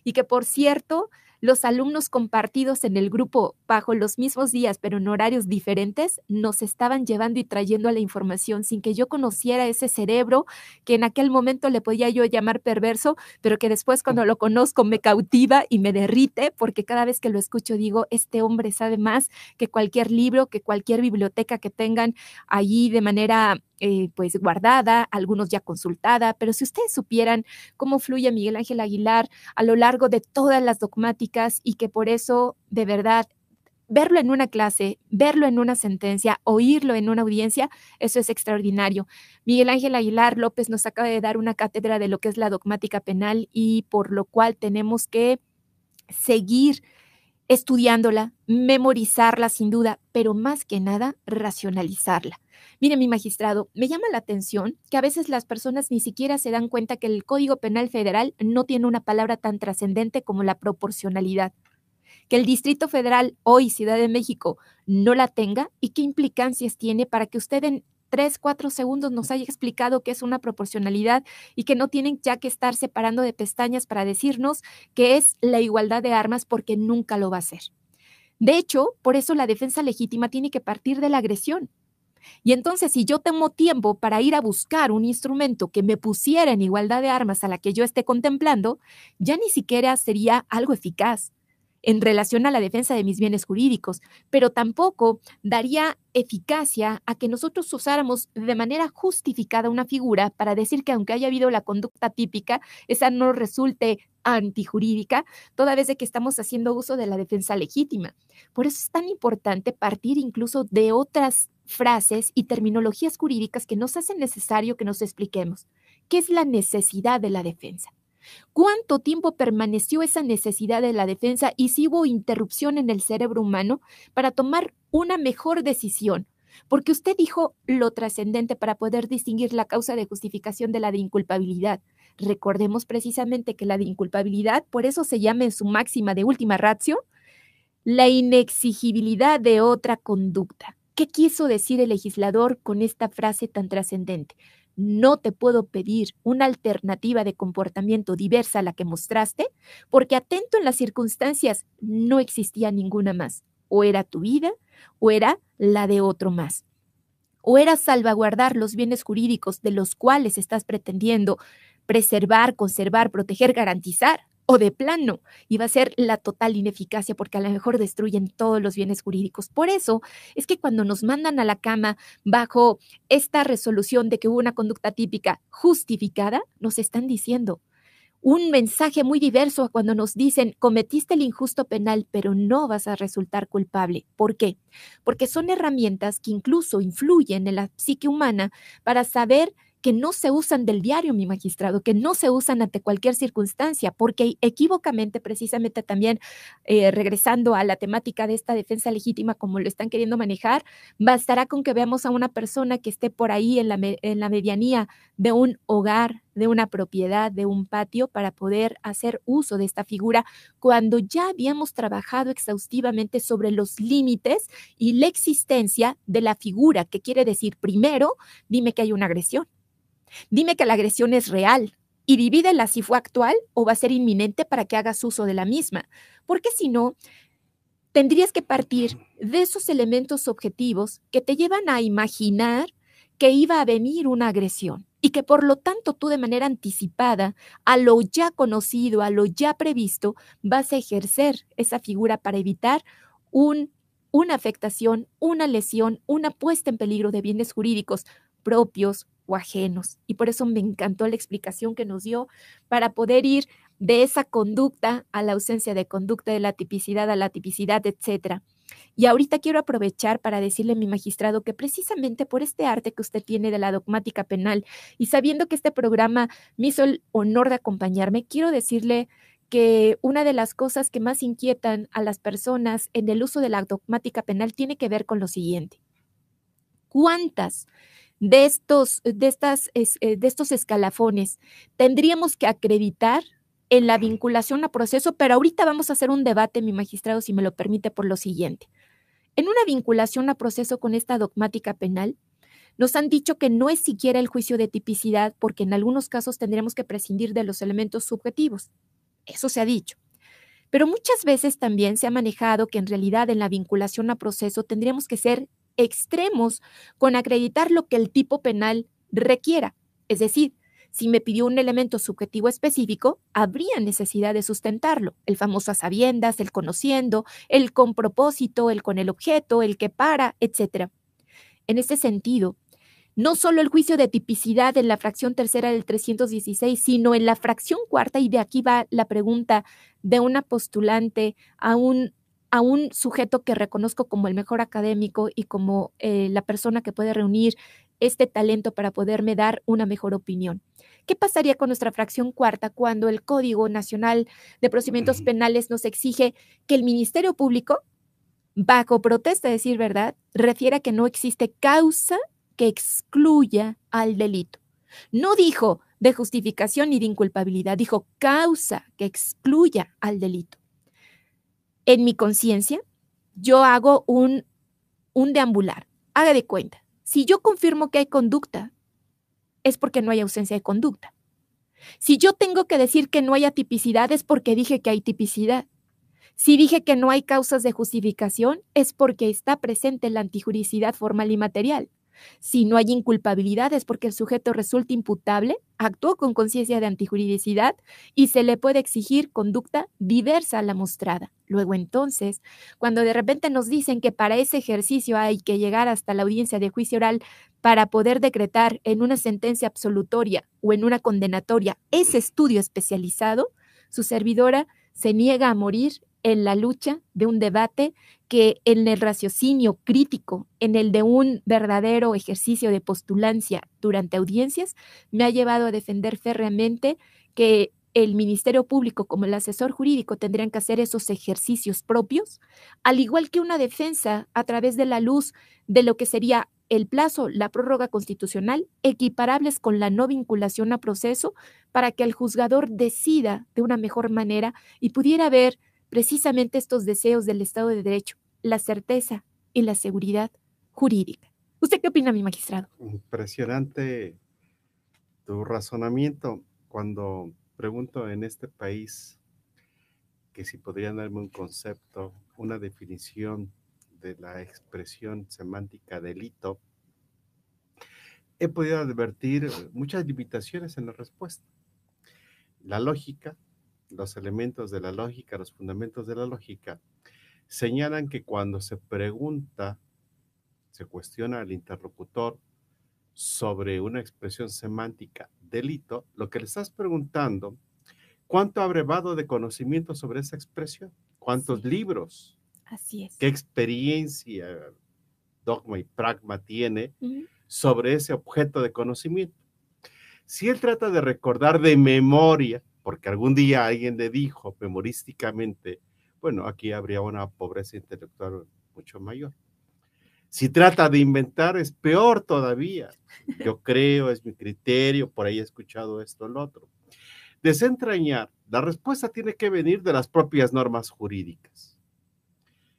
y que por cierto, los alumnos compartidos en el grupo bajo los mismos días, pero en horarios diferentes, nos estaban llevando y trayendo la información sin que yo conociera ese cerebro que en aquel momento le podía yo llamar perverso, pero que después cuando lo conozco me cautiva y me derrite, porque cada vez que lo escucho digo, este hombre sabe más que cualquier libro, que cualquier biblioteca que tengan allí de manera eh, pues guardada, algunos ya consultada, pero si ustedes supieran cómo fluye Miguel Ángel Aguilar a lo largo de todas las dogmáticas y que por eso de verdad verlo en una clase, verlo en una sentencia, oírlo en una audiencia, eso es extraordinario. Miguel Ángel Aguilar López nos acaba de dar una cátedra de lo que es la dogmática penal y por lo cual tenemos que seguir estudiándola, memorizarla sin duda, pero más que nada racionalizarla. Mire, mi magistrado, me llama la atención que a veces las personas ni siquiera se dan cuenta que el Código Penal Federal no tiene una palabra tan trascendente como la proporcionalidad. Que el Distrito Federal, hoy Ciudad de México, no la tenga y qué implicancias tiene para que usted en tres, cuatro segundos nos haya explicado qué es una proporcionalidad y que no tienen ya que estar separando de pestañas para decirnos que es la igualdad de armas porque nunca lo va a ser. De hecho, por eso la defensa legítima tiene que partir de la agresión, Y entonces, si yo tengo tiempo para ir a buscar un instrumento que me pusiera en igualdad de armas a la que yo esté contemplando, ya ni siquiera sería algo eficaz en relación a la defensa de mis bienes jurídicos, pero tampoco daría eficacia a que nosotros usáramos de manera justificada una figura para decir que aunque haya habido la conducta típica, esa no resulte antijurídica, toda vez de que estamos haciendo uso de la defensa legítima. Por eso es tan importante partir incluso de otras frases y terminologías jurídicas que nos hacen necesario que nos expliquemos. ¿Qué es la necesidad de la defensa? ¿Cuánto tiempo permaneció esa necesidad de la defensa y si hubo interrupción en el cerebro humano para tomar una mejor decisión? Porque usted dijo lo trascendente para poder distinguir la causa de justificación de la de inculpabilidad. Recordemos precisamente que la de inculpabilidad, por eso se llama en su máxima de última ratio, la inexigibilidad de otra conducta. ¿Qué quiso decir el legislador con esta frase tan trascendente? No te puedo pedir una alternativa de comportamiento diversa a la que mostraste, porque atento en las circunstancias no existía ninguna más. O era tu vida o era la de otro más. O era salvaguardar los bienes jurídicos de los cuales estás pretendiendo preservar, conservar, proteger, garantizar o de plano iba a ser la total ineficacia porque a lo mejor destruyen todos los bienes jurídicos. Por eso es que cuando nos mandan a la cama bajo esta resolución de que hubo una conducta típica justificada, nos están diciendo un mensaje muy diverso cuando nos dicen cometiste el injusto penal, pero no vas a resultar culpable. ¿Por qué? Porque son herramientas que incluso influyen en la psique humana para saber que no se usan del diario, mi magistrado, que no se usan ante cualquier circunstancia, porque equívocamente, precisamente también eh, regresando a la temática de esta defensa legítima, como lo están queriendo manejar, bastará con que veamos a una persona que esté por ahí en la, en la medianía de un hogar, de una propiedad, de un patio, para poder hacer uso de esta figura, cuando ya habíamos trabajado exhaustivamente sobre los límites y la existencia de la figura, que quiere decir, primero, dime que hay una agresión. Dime que la agresión es real y divídela si fue actual o va a ser inminente para que hagas uso de la misma, porque si no, tendrías que partir de esos elementos objetivos que te llevan a imaginar que iba a venir una agresión y que por lo tanto tú de manera anticipada, a lo ya conocido, a lo ya previsto, vas a ejercer esa figura para evitar un, una afectación, una lesión, una puesta en peligro de bienes jurídicos propios, o ajenos. Y por eso me encantó la explicación que nos dio para poder ir de esa conducta a la ausencia de conducta, de la tipicidad a la tipicidad, etcétera. Y ahorita quiero aprovechar para decirle a mi magistrado que precisamente por este arte que usted tiene de la dogmática penal y sabiendo que este programa me hizo el honor de acompañarme, quiero decirle que una de las cosas que más inquietan a las personas en el uso de la dogmática penal tiene que ver con lo siguiente. ¿Cuántas de estos, de estas, eh, de estos escalafones tendríamos que acreditar en la vinculación a proceso, pero ahorita vamos a hacer un debate, mi magistrado, si me lo permite, por lo siguiente. En una vinculación a proceso con esta dogmática penal, nos han dicho que no es siquiera el juicio de tipicidad, porque en algunos casos tendríamos que prescindir de los elementos subjetivos. Eso se ha dicho. Pero muchas veces también se ha manejado que en realidad en la vinculación a proceso tendríamos que ser extremos con acreditar lo que el tipo penal requiera. Es decir, si me pidió un elemento subjetivo específico, habría necesidad de sustentarlo. El famoso sabiendas, el conociendo, el con propósito, el con el objeto, el que para, etc. En este sentido, no solo el juicio de tipicidad en la fracción tercera del 316, sino en la fracción cuarta, y de aquí va la pregunta de una postulante a un a un sujeto que reconozco como el mejor académico y como eh, la persona que puede reunir este talento para poderme dar una mejor opinión. ¿Qué pasaría con nuestra fracción cuarta cuando el Código Nacional de Procedimientos Penales nos exige que el Ministerio Público, bajo protesta, decir verdad, refiera que no existe causa que excluya al delito? No dijo de justificación ni de inculpabilidad, dijo causa que excluya al delito en mi conciencia, yo hago un, un deambular. Haga de cuenta, si yo confirmo que hay conducta, es porque no hay ausencia de conducta. Si yo tengo que decir que no hay atipicidad, es porque dije que hay tipicidad. Si dije que no hay causas de justificación, es porque está presente la antijuricidad formal y material. Si no hay inculpabilidades porque el sujeto resulta imputable, actuó con conciencia de antijuridicidad y se le puede exigir conducta diversa a la mostrada. Luego entonces, cuando de repente nos dicen que para ese ejercicio hay que llegar hasta la audiencia de juicio oral para poder decretar en una sentencia absolutoria o en una condenatoria ese estudio especializado, su servidora se niega a morir en la lucha de un debate que en el raciocinio crítico, en el de un verdadero ejercicio de postulancia durante audiencias, me ha llevado a defender férreamente que el Ministerio Público como el asesor jurídico tendrían que hacer esos ejercicios propios, al igual que una defensa a través de la luz de lo que sería el plazo, la prórroga constitucional, equiparables con la no vinculación a proceso, para que el juzgador decida de una mejor manera y pudiera ver precisamente estos deseos del Estado de Derecho, la certeza y la seguridad jurídica. ¿Usted qué opina, mi magistrado? Impresionante tu razonamiento cuando pregunto en este país que si podrían darme un concepto, una definición de la expresión semántica delito, he podido advertir muchas limitaciones en la respuesta. La lógica los elementos de la lógica, los fundamentos de la lógica, señalan que cuando se pregunta, se cuestiona al interlocutor sobre una expresión semántica delito, lo que le estás preguntando, ¿cuánto ha brevado de conocimiento sobre esa expresión? ¿Cuántos libros? Así es. ¿Qué experiencia, dogma y pragma tiene sobre ese objeto de conocimiento? Si él trata de recordar de memoria porque algún día alguien le dijo memorísticamente, bueno, aquí habría una pobreza intelectual mucho mayor. Si trata de inventar, es peor todavía. Yo creo, es mi criterio, por ahí he escuchado esto, lo otro. Desentrañar, la respuesta tiene que venir de las propias normas jurídicas.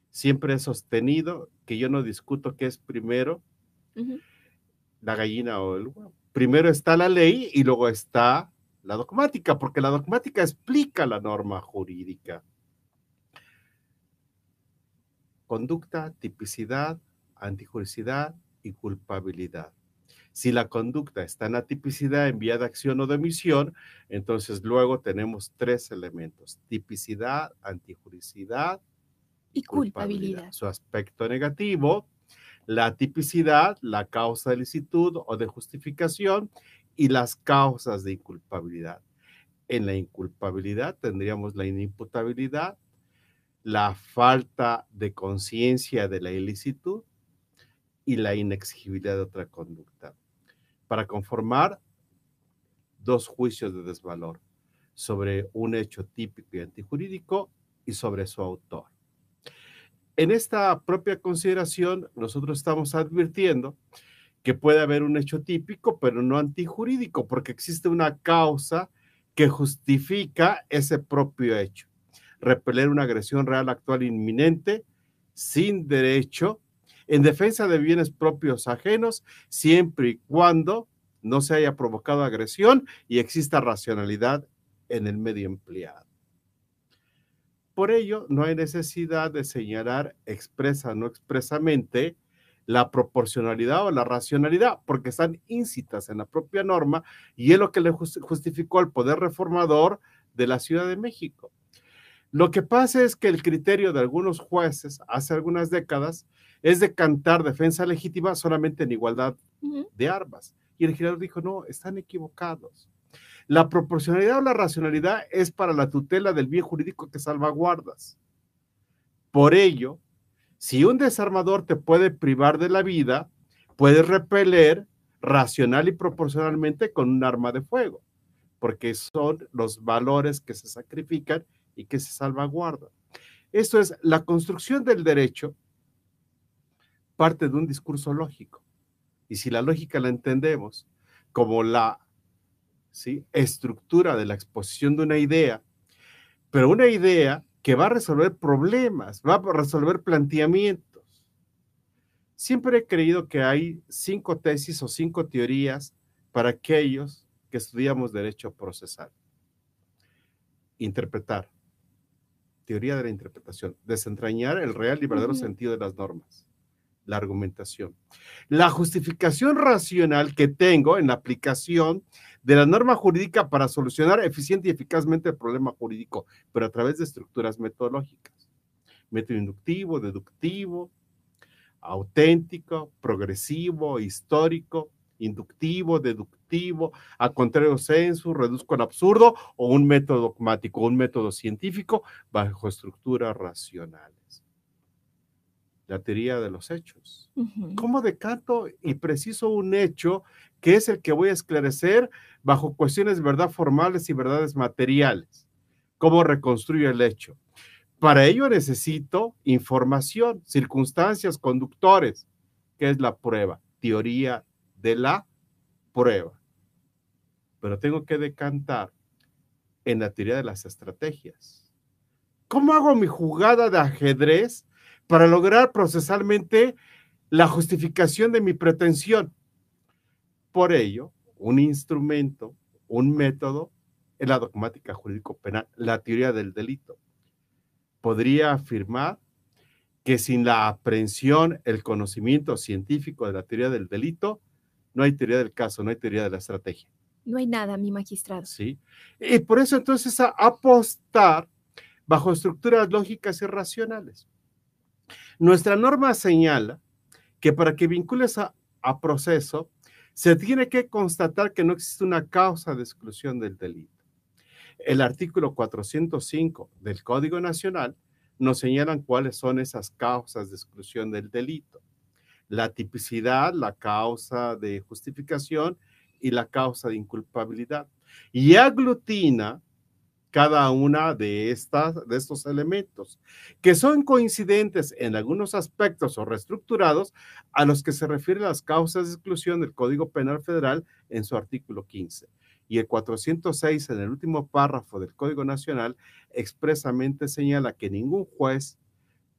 Siempre he sostenido que yo no discuto qué es primero, la gallina o el huevo. Primero está la ley y luego está la dogmática, porque la dogmática explica la norma jurídica. Conducta, tipicidad, antijuricidad y culpabilidad. Si la conducta está en la tipicidad en vía de acción o de omisión, entonces luego tenemos tres elementos, tipicidad, antijuricidad y, culpabilidad. Su aspecto negativo, la tipicidad, la causa de licitud o de justificación, y las causas de inculpabilidad. En la inculpabilidad tendríamos la inimputabilidad, la falta de conciencia de la ilicitud y la inexigibilidad de otra conducta, para conformar dos juicios de desvalor sobre un hecho típico y antijurídico y sobre su autor. En esta propia consideración, nosotros estamos advirtiendo que puede haber un hecho típico, pero no antijurídico, porque existe una causa que justifica ese propio hecho. Repeler una agresión real, actual, inminente, sin derecho, en defensa de bienes propios ajenos, siempre y cuando no se haya provocado agresión y exista racionalidad en el medio empleado. Por ello, no hay necesidad de señalar expresa o no expresamente la proporcionalidad o la racionalidad, porque están íncitas en la propia norma y es lo que le justificó al poder reformador de la Ciudad de México. Lo que pasa es que el criterio de algunos jueces hace algunas décadas es de cantar defensa legítima solamente en igualdad de armas. Y el legislador dijo, no, están equivocados. La proporcionalidad o la racionalidad es para la tutela del bien jurídico que salvaguardas. Por ello, si un desarmador te puede privar de la vida, puedes repeler racional y proporcionalmente con un arma de fuego, porque son los valores que se sacrifican y que se salvaguardan. Esto es, la construcción del derecho parte de un discurso lógico. Y si la lógica la entendemos como la estructura de la exposición de una idea, pero una idea que va a resolver problemas, va a resolver planteamientos. Siempre he creído que hay cinco tesis o cinco teorías para aquellos que estudiamos derecho procesal. Interpretar. Teoría de la interpretación. Desentrañar el real y verdadero sentido de las normas. la argumentación. La justificación racional que tengo en la aplicación de la norma jurídica para solucionar eficiente y eficazmente el problema jurídico, pero a través de estructuras metodológicas. Método inductivo, deductivo, auténtico, progresivo, histórico, inductivo, deductivo, a contrario sensu, reduzco al absurdo o un método dogmático, un método científico bajo estructuras racionales. La teoría de los hechos. ¿Cómo decanto y preciso un hecho que es el que voy a esclarecer bajo cuestiones de verdad formales y verdades materiales? ¿Cómo reconstruyo el hecho? Para ello necesito información, circunstancias, conductores, que es la prueba, teoría de la prueba. Pero tengo que decantar en la teoría de las estrategias. ¿Cómo hago mi jugada de ajedrez para lograr procesalmente la justificación de mi pretensión? Por ello, un instrumento, un método en la dogmática jurídico penal, la teoría del delito. Podría afirmar que sin la aprehensión, el conocimiento científico de la teoría del delito, no hay teoría del caso, no hay teoría de la estrategia. No hay nada, mi magistrado. Sí. Y por eso entonces a apostar bajo estructuras lógicas y racionales. Nuestra norma señala que para que vincules a, a proceso, se tiene que constatar que no existe una causa de exclusión del delito. El artículo 405 del Código Nacional nos señalan cuáles son esas causas de exclusión del delito la tipicidad, la causa de justificación y la causa de inculpabilidad. Y aglutina cada una de, estas, de estos elementos, que son coincidentes en algunos aspectos o reestructurados a los que se refieren las causas de exclusión del Código Penal Federal en su artículo 15. Y el 406 en el último párrafo del Código Nacional expresamente señala que ningún juez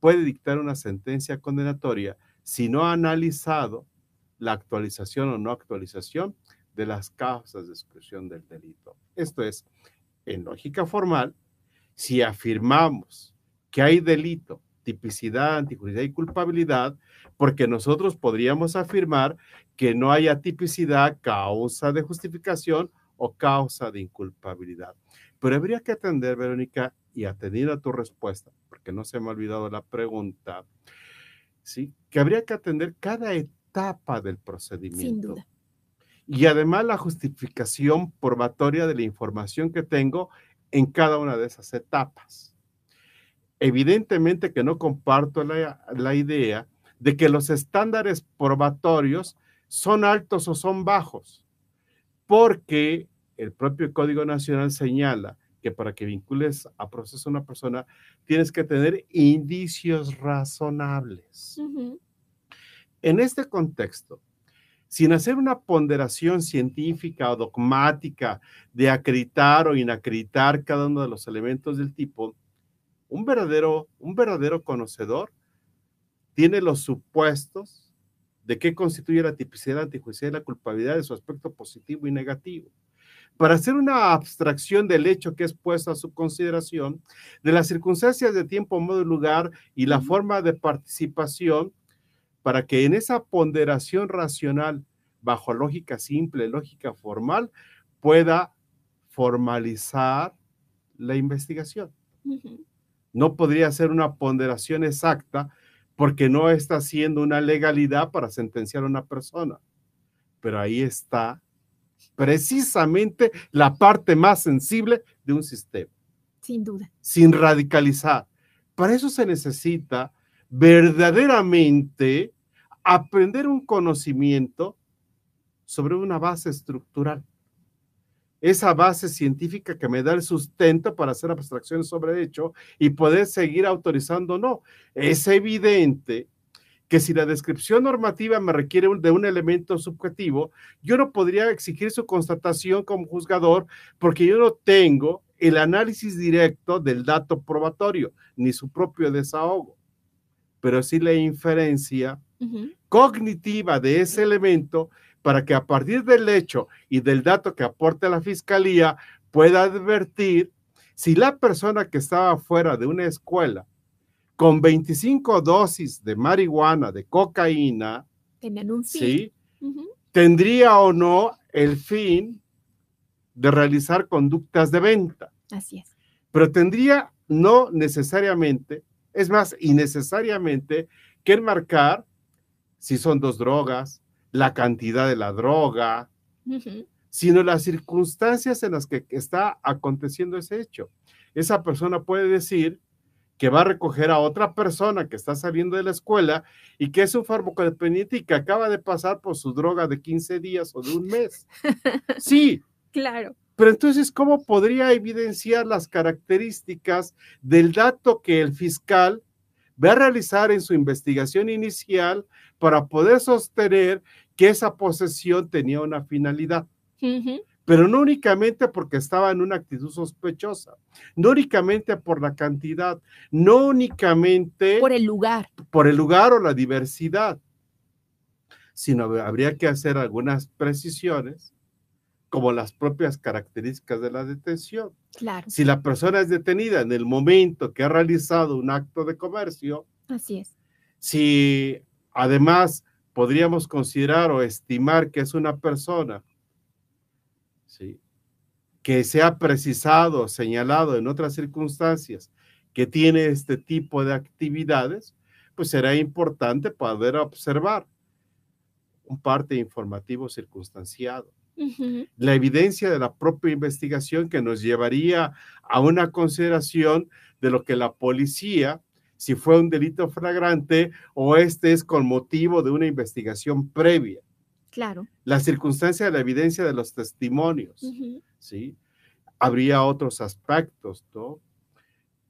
puede dictar una sentencia condenatoria si no ha analizado la actualización o no actualización de las causas de exclusión del delito. Esto es, en lógica formal, si afirmamos que hay delito, tipicidad, antijuridad y culpabilidad, porque nosotros podríamos afirmar que no haya tipicidad, causa de justificación o causa de inculpabilidad. Pero habría que atender, Verónica, y atender a tu respuesta, porque no se me ha olvidado la pregunta, ¿sí? Que habría que atender cada etapa del procedimiento. Sin duda. Y además la justificación probatoria de la información que tengo en cada una de esas etapas. Evidentemente que no comparto la, la idea de que los estándares probatorios son altos o son bajos, porque el propio Código Nacional señala que para que vincules a proceso a una persona, tienes que tener indicios razonables. En este contexto, sin hacer una ponderación científica o dogmática de acreditar o inacreditar cada uno de los elementos del tipo, un verdadero, un verdadero conocedor tiene los supuestos de qué constituye la tipicidad, la y la culpabilidad de su aspecto positivo y negativo. Para hacer una abstracción del hecho que es puesto a su consideración, de las circunstancias de tiempo, modo y lugar y la forma de participación, para que en esa ponderación racional, bajo lógica simple, lógica formal, pueda formalizar la investigación. No podría ser una ponderación exacta porque no está haciendo una legalidad para sentenciar a una persona. Pero ahí está precisamente la parte más sensible de un sistema. Sin duda. Sin radicalizar. Para eso se necesita verdaderamente aprender un conocimiento sobre una base estructural. Esa base científica que me da el sustento para hacer abstracciones sobre hecho y poder seguir autorizando o no. Es evidente que si la descripción normativa me requiere de un elemento subjetivo, yo no podría exigir su constatación como juzgador porque yo no tengo el análisis directo del dato probatorio ni su propio desahogo, pero sí la inferencia cognitiva de ese elemento para que a partir del hecho y del dato que aporte la fiscalía pueda advertir si la persona que estaba fuera de una escuela con 25 dosis de marihuana, de cocaína, Tenían un fin. ¿sí? ¿Tendría o no el fin de realizar conductas de venta? Así es. Pero tendría no necesariamente, es más, innecesariamente, que enmarcar si son dos drogas, la cantidad de la droga, sino las circunstancias en las que está aconteciendo ese hecho. Esa persona puede decir que va a recoger a otra persona que está saliendo de la escuela y que es un farmacodependiente y que acaba de pasar por su droga de 15 días o de un mes. Sí, Claro. pero entonces, ¿cómo podría evidenciar las características del dato que el fiscal va a realizar en su investigación inicial para poder sostener que esa posesión tenía una finalidad? Pero no únicamente porque estaba en una actitud sospechosa, no únicamente por la cantidad, no únicamente Por el lugar. por el lugar o la diversidad, sino habría que hacer algunas precisiones como las propias características de la detención. Claro. Si la persona es detenida en el momento que ha realizado un acto de comercio, Así es. si además podríamos considerar o estimar que es una persona ¿sí? que se ha precisado, señalado en otras circunstancias que tiene este tipo de actividades, pues será importante poder observar un parte informativo circunstanciado La evidencia de la propia investigación que nos llevaría a una consideración de lo que la policía, si fue un delito flagrante o este es con motivo de una investigación previa. Claro. La circunstancia de la evidencia de los testimonios. ¿sí? Habría otros aspectos, ¿no?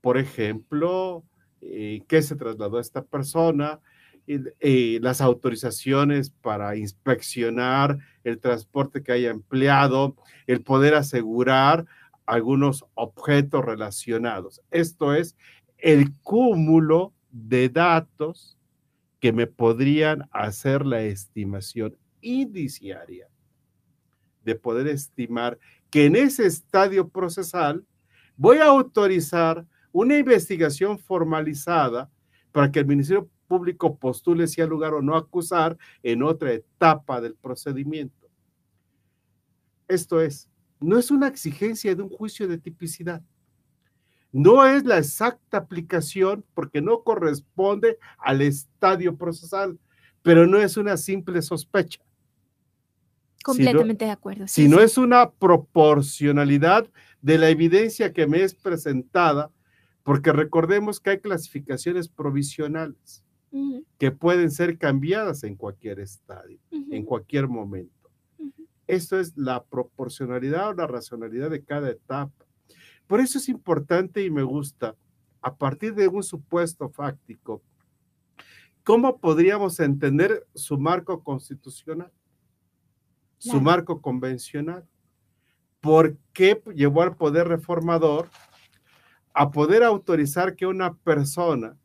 Por ejemplo, eh, ¿qué se trasladó a esta persona? Eh, las autorizaciones para inspeccionar el transporte que haya empleado, el poder asegurar algunos objetos relacionados. Esto es el cúmulo de datos que me podrían hacer la estimación indiciaria de poder estimar que en ese estadio procesal voy a autorizar una investigación formalizada para que el Ministerio Público postule si hay lugar o no acusar en otra etapa del procedimiento. Esto es, no es una exigencia de un juicio de tipicidad. No es la exacta aplicación porque no corresponde al estadio procesal, pero no es una simple sospecha. Completamente de acuerdo. sí, Si no sí. es una proporcionalidad de la evidencia que me es presentada, porque recordemos que hay clasificaciones provisionales Que pueden ser cambiadas en cualquier estadio, en cualquier momento. Ujú. Esto es la proporcionalidad o la racionalidad de cada etapa. Por eso es importante y me gusta, a partir de un supuesto fáctico, cómo podríamos entender su marco constitucional, su marco convencional. ¿Por qué llevó al poder reformador a poder autorizar que una persona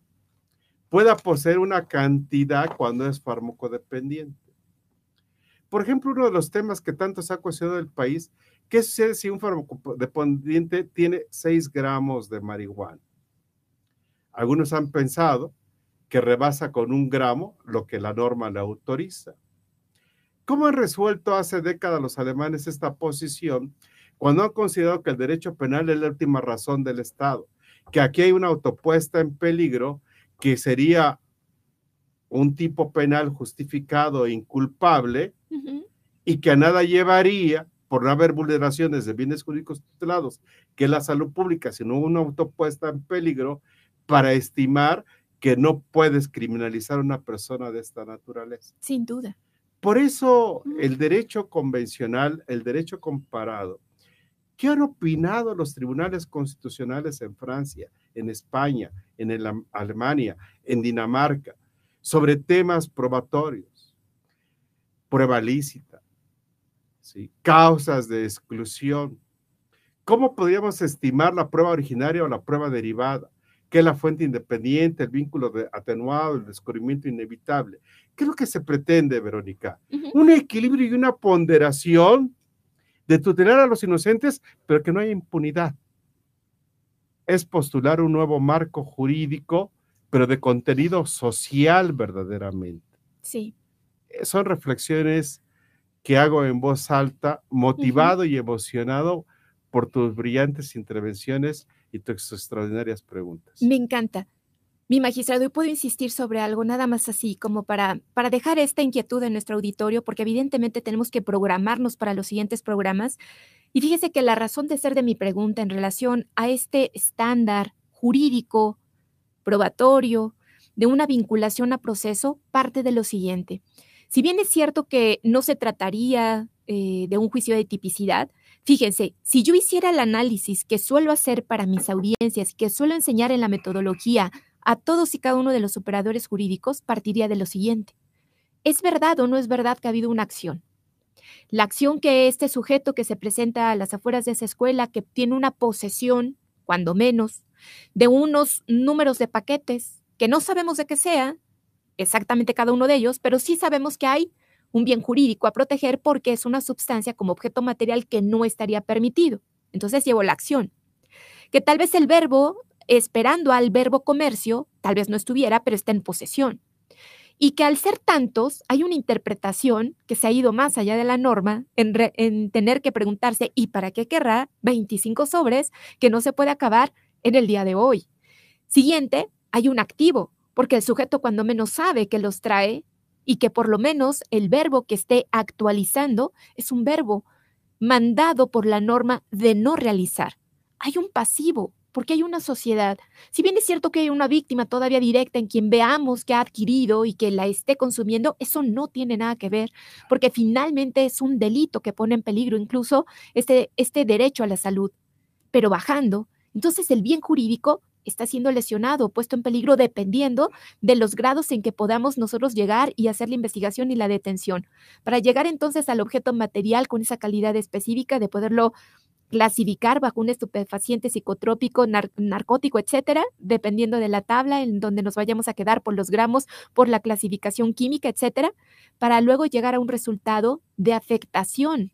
pueda poseer una cantidad cuando es farmacodependiente? Por ejemplo, uno de los temas que tanto se ha cuestionado el país, ¿qué sucede si un farmacodependiente tiene 6 gramos de marihuana? Algunos han pensado que rebasa con un gramo lo que la norma le autoriza. ¿Cómo han resuelto hace décadas los alemanes esta posición cuando han considerado que el derecho penal es la última razón del Estado? Que aquí hay una autopuesta en peligro que sería un tipo penal justificado e inculpable y que a nada llevaría por no haber vulneraciones de bienes jurídicos tutelados, que es la salud pública, sino una autopuesta en peligro para estimar que no puedes criminalizar a una persona de esta naturaleza. Sin duda. Por eso el derecho convencional, el derecho comparado, ¿qué han opinado los tribunales constitucionales en Francia, en España, en el- Alemania, en Dinamarca, sobre temas probatorios? Prueba lícita, ¿sí? causas de exclusión. ¿Cómo podríamos estimar la prueba originaria o la prueba derivada? ¿Qué es la fuente independiente, el vínculo de atenuado, el descubrimiento inevitable? ¿Qué es lo que se pretende, Verónica? Ujú. Un equilibrio y una ponderación de tutelar a los inocentes, pero que no haya impunidad. Es postular un nuevo marco jurídico pero de contenido social verdaderamente. Sí. Son reflexiones que hago en voz alta, motivado y emocionado por tus brillantes intervenciones y tus extraordinarias preguntas. Me encanta. Mi magistrado, y puedo insistir sobre algo, nada más así, como para, para dejar esta inquietud en nuestro auditorio, porque evidentemente tenemos que programarnos para los siguientes programas. Y fíjese que la razón de ser de mi pregunta en relación a este estándar jurídico, probatorio, de una vinculación a proceso, parte de lo siguiente. Si bien es cierto que no se trataría eh, de un juicio de tipicidad, fíjense, si yo hiciera el análisis que suelo hacer para mis audiencias que suelo enseñar en la metodología a todos y cada uno de los operadores jurídicos partiría de lo siguiente. ¿Es verdad o no es verdad que ha habido una acción? La acción que este sujeto que se presenta a las afueras de esa escuela, que tiene una posesión, cuando menos, de unos números de paquetes que no sabemos de qué sea, exactamente cada uno de ellos, pero sí sabemos que hay un bien jurídico a proteger porque es una sustancia como objeto material que no estaría permitido. Entonces llevo la acción. Que tal vez el verbo esperando al verbo comercio, tal vez no estuviera, pero está en posesión. Y que al ser tantos, hay una interpretación que se ha ido más allá de la norma en, tener que preguntarse, ¿y para qué querrá 25 sobres que no se puede acabar en el día de hoy? Siguiente, hay un activo, porque el sujeto cuando menos sabe que los trae y que por lo menos el verbo que esté actualizando es un verbo mandado por la norma de no realizar. Hay un pasivo, porque hay una sociedad. Si bien es cierto que hay una víctima todavía directa en quien veamos que ha adquirido y que la esté consumiendo, eso no tiene nada que ver, porque finalmente es un delito que pone en peligro incluso este, este derecho a la salud. Pero bajando, entonces el bien jurídico está siendo lesionado, puesto en peligro dependiendo de los grados en que podamos nosotros llegar y hacer la investigación y la detención. Para llegar entonces al objeto material con esa calidad específica de poderlo clasificar bajo un estupefaciente psicotrópico, narcótico, etcétera, dependiendo de la tabla en donde nos vayamos a quedar por los gramos, por la clasificación química, etcétera, para luego llegar a un resultado de afectación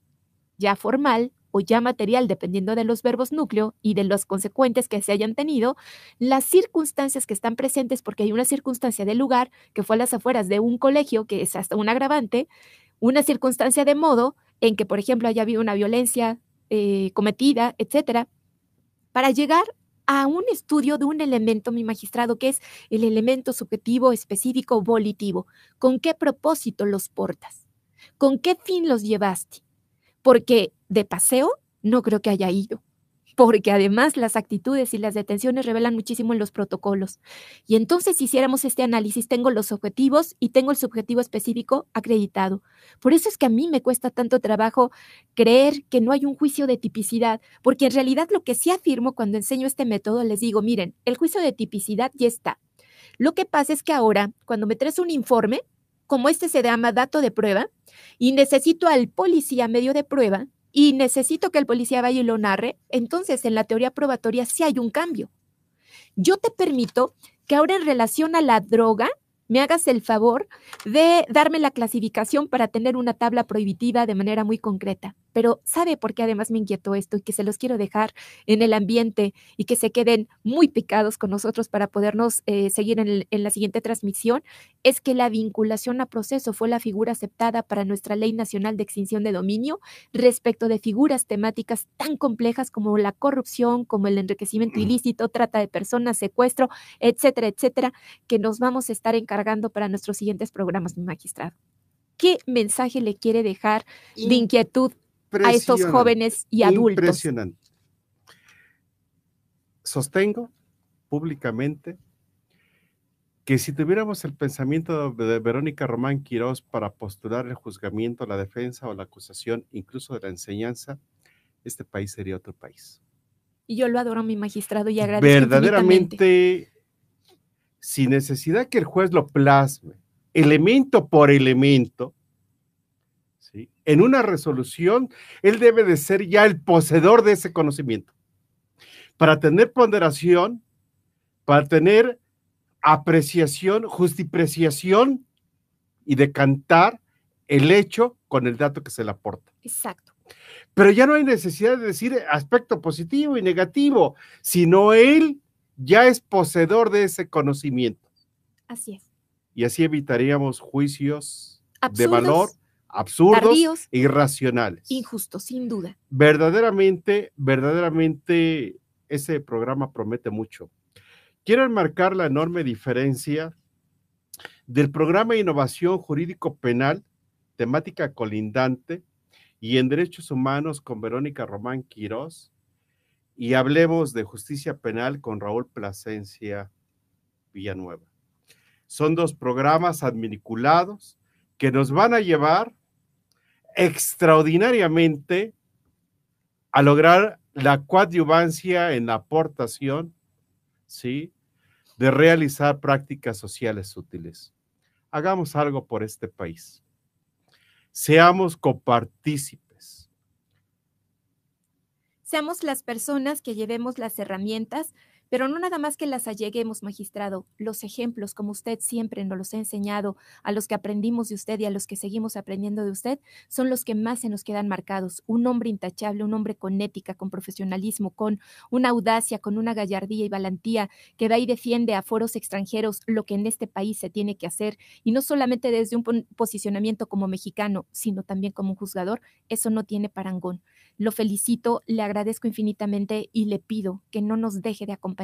ya formal o ya material, dependiendo de los verbos núcleo y de los consecuentes que se hayan tenido, las circunstancias que están presentes, porque hay una circunstancia del lugar que fue a las afueras de un colegio, que es hasta un agravante, una circunstancia de modo en que, por ejemplo, haya habido una violencia eh, cometida, etcétera, para llegar a un estudio de un elemento, mi magistrado, que es el elemento subjetivo específico volitivo. ¿Con qué propósito los portas? ¿Con qué fin los llevaste? Porque de paseo no creo que haya ido porque además las actitudes y las detenciones revelan muchísimo en los protocolos. Y entonces, si hiciéramos este análisis, tengo los objetivos y tengo el subjetivo específico acreditado. Por eso es que a mí me cuesta tanto trabajo creer que no hay un juicio de tipicidad, porque en realidad lo que sí afirmo cuando enseño este método, les digo, miren, el juicio de tipicidad ya está. Lo que pasa es que ahora, cuando me traes un informe, como este se llama dato de prueba, y necesito al policía medio de prueba, y necesito que el policía vaya y lo narre, entonces en la teoría probatoria sí hay un cambio. Yo te permito que ahora en relación a la droga, me hagas el favor de darme la clasificación para tener una tabla prohibitiva de manera muy concreta. Pero ¿sabe por qué además me inquietó esto y que se los quiero dejar en el ambiente y que se queden muy picados con nosotros para podernos eh, seguir en, en la siguiente transmisión? Es que la vinculación a proceso fue la figura aceptada para nuestra Ley Nacional de Extinción de Dominio respecto de figuras temáticas tan complejas como la corrupción, como el enriquecimiento ilícito, trata de personas, secuestro, etcétera, etcétera, que nos vamos a estar encargando para nuestros siguientes programas, mi magistrado. ¿Qué mensaje le quiere dejar de inquietud a estos jóvenes y adultos. Impresionante. Sostengo públicamente que si tuviéramos el pensamiento de Verónica Román Quirós para postular el juzgamiento, la defensa o la acusación, incluso de la enseñanza, este país sería otro país. Y yo lo adoro, mi magistrado, y agradezco. Verdaderamente, sin necesidad que el juez lo plasme, elemento por elemento, en una resolución, él debe de ser ya el poseedor de ese conocimiento. Para tener ponderación, para tener apreciación, justipreciación y decantar el hecho con el dato que se le aporta. Exacto. Pero ya no hay necesidad de decir aspecto positivo y negativo, sino él ya es poseedor de ese conocimiento. Así es. Y así evitaríamos juicios de valor absurdos, tardíos, irracionales. injustos, sin duda. Verdaderamente, verdaderamente ese programa promete mucho. Quiero enmarcar la enorme diferencia del programa de innovación jurídico penal, temática colindante, y en derechos humanos con Verónica Román Quirós, y hablemos de justicia penal con Raúl Plasencia Villanueva. Son dos programas adminiculados que nos van a llevar extraordinariamente a lograr la coadyuvancia en la aportación, ¿sí? De realizar prácticas sociales útiles. Hagamos algo por este país. Seamos copartícipes. Seamos las personas que llevemos las herramientas pero no nada más que las alleguemos, magistrado, los ejemplos, como usted siempre nos los ha enseñado, a los que aprendimos de usted y a los que seguimos aprendiendo de usted, son los que más se nos quedan marcados. Un hombre intachable, un hombre con ética, con profesionalismo, con una audacia, con una gallardía y valentía, que da y defiende a foros extranjeros lo que en este país se tiene que hacer, y no solamente desde un posicionamiento como mexicano, sino también como un juzgador, eso no tiene parangón. Lo felicito, le agradezco infinitamente y le pido que no nos deje de acompañar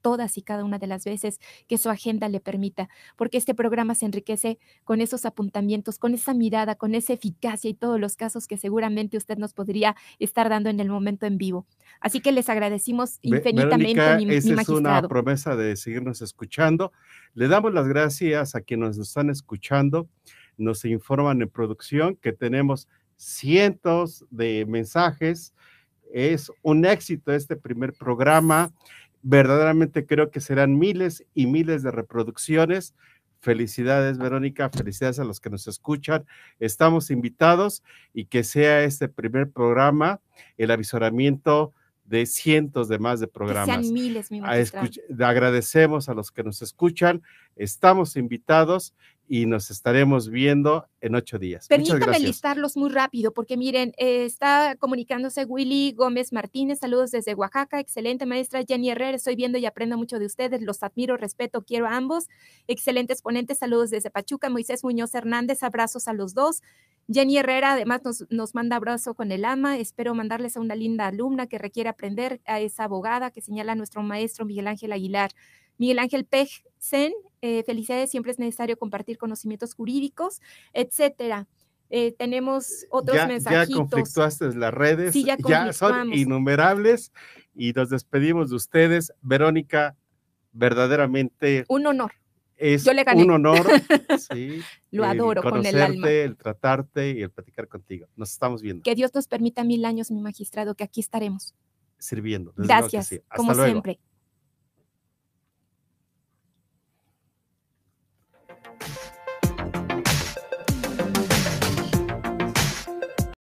todas y cada una de las veces que su agenda le permita, porque este programa se enriquece con esos apuntamientos, con esa mirada, con esa eficacia y todos los casos que seguramente usted nos podría estar dando en el momento en vivo. Así que les agradecimos infinitamente. Verónica, esa es una promesa de seguirnos escuchando. Le damos las gracias a quienes nos están escuchando. Nos informan en producción que tenemos cientos de mensajes. Es un éxito este primer programa. Verdaderamente creo que serán miles y miles de reproducciones. Felicidades, Verónica. Felicidades a los que nos escuchan. Estamos invitados y que sea este primer programa el avisoramiento de cientos de más de programas. sean miles, mi agradecemos a los que nos escuchan. Estamos invitados y nos estaremos viendo en ocho días. Permítame listarlos muy rápido, porque miren, eh, está comunicándose Willy Gómez Martínez, saludos desde Oaxaca, excelente maestra Jenny Herrera, estoy viendo y aprendo mucho de ustedes, los admiro, respeto, quiero a ambos, excelentes ponentes, saludos desde Pachuca, Moisés Muñoz Hernández, abrazos a los dos. Jenny Herrera además nos, nos manda abrazo con el ama. Espero mandarles a una linda alumna que requiere aprender, a esa abogada que señala nuestro maestro Miguel Ángel Aguilar. Miguel Ángel Pejsen, eh, felicidades, siempre es necesario compartir conocimientos jurídicos, etcétera. Eh, tenemos otros ya, mensajitos. Ya conflictuaste las redes, ya, son innumerables y nos despedimos de ustedes. Verónica, verdaderamente. Un honor. Es un honor. sí, Lo adoro con el alma. El tratarte y el platicar contigo. Nos estamos viendo. Que Dios nos permita mil años, mi magistrado, que aquí estaremos. Sirviendo. Gracias, como siempre. Thank you.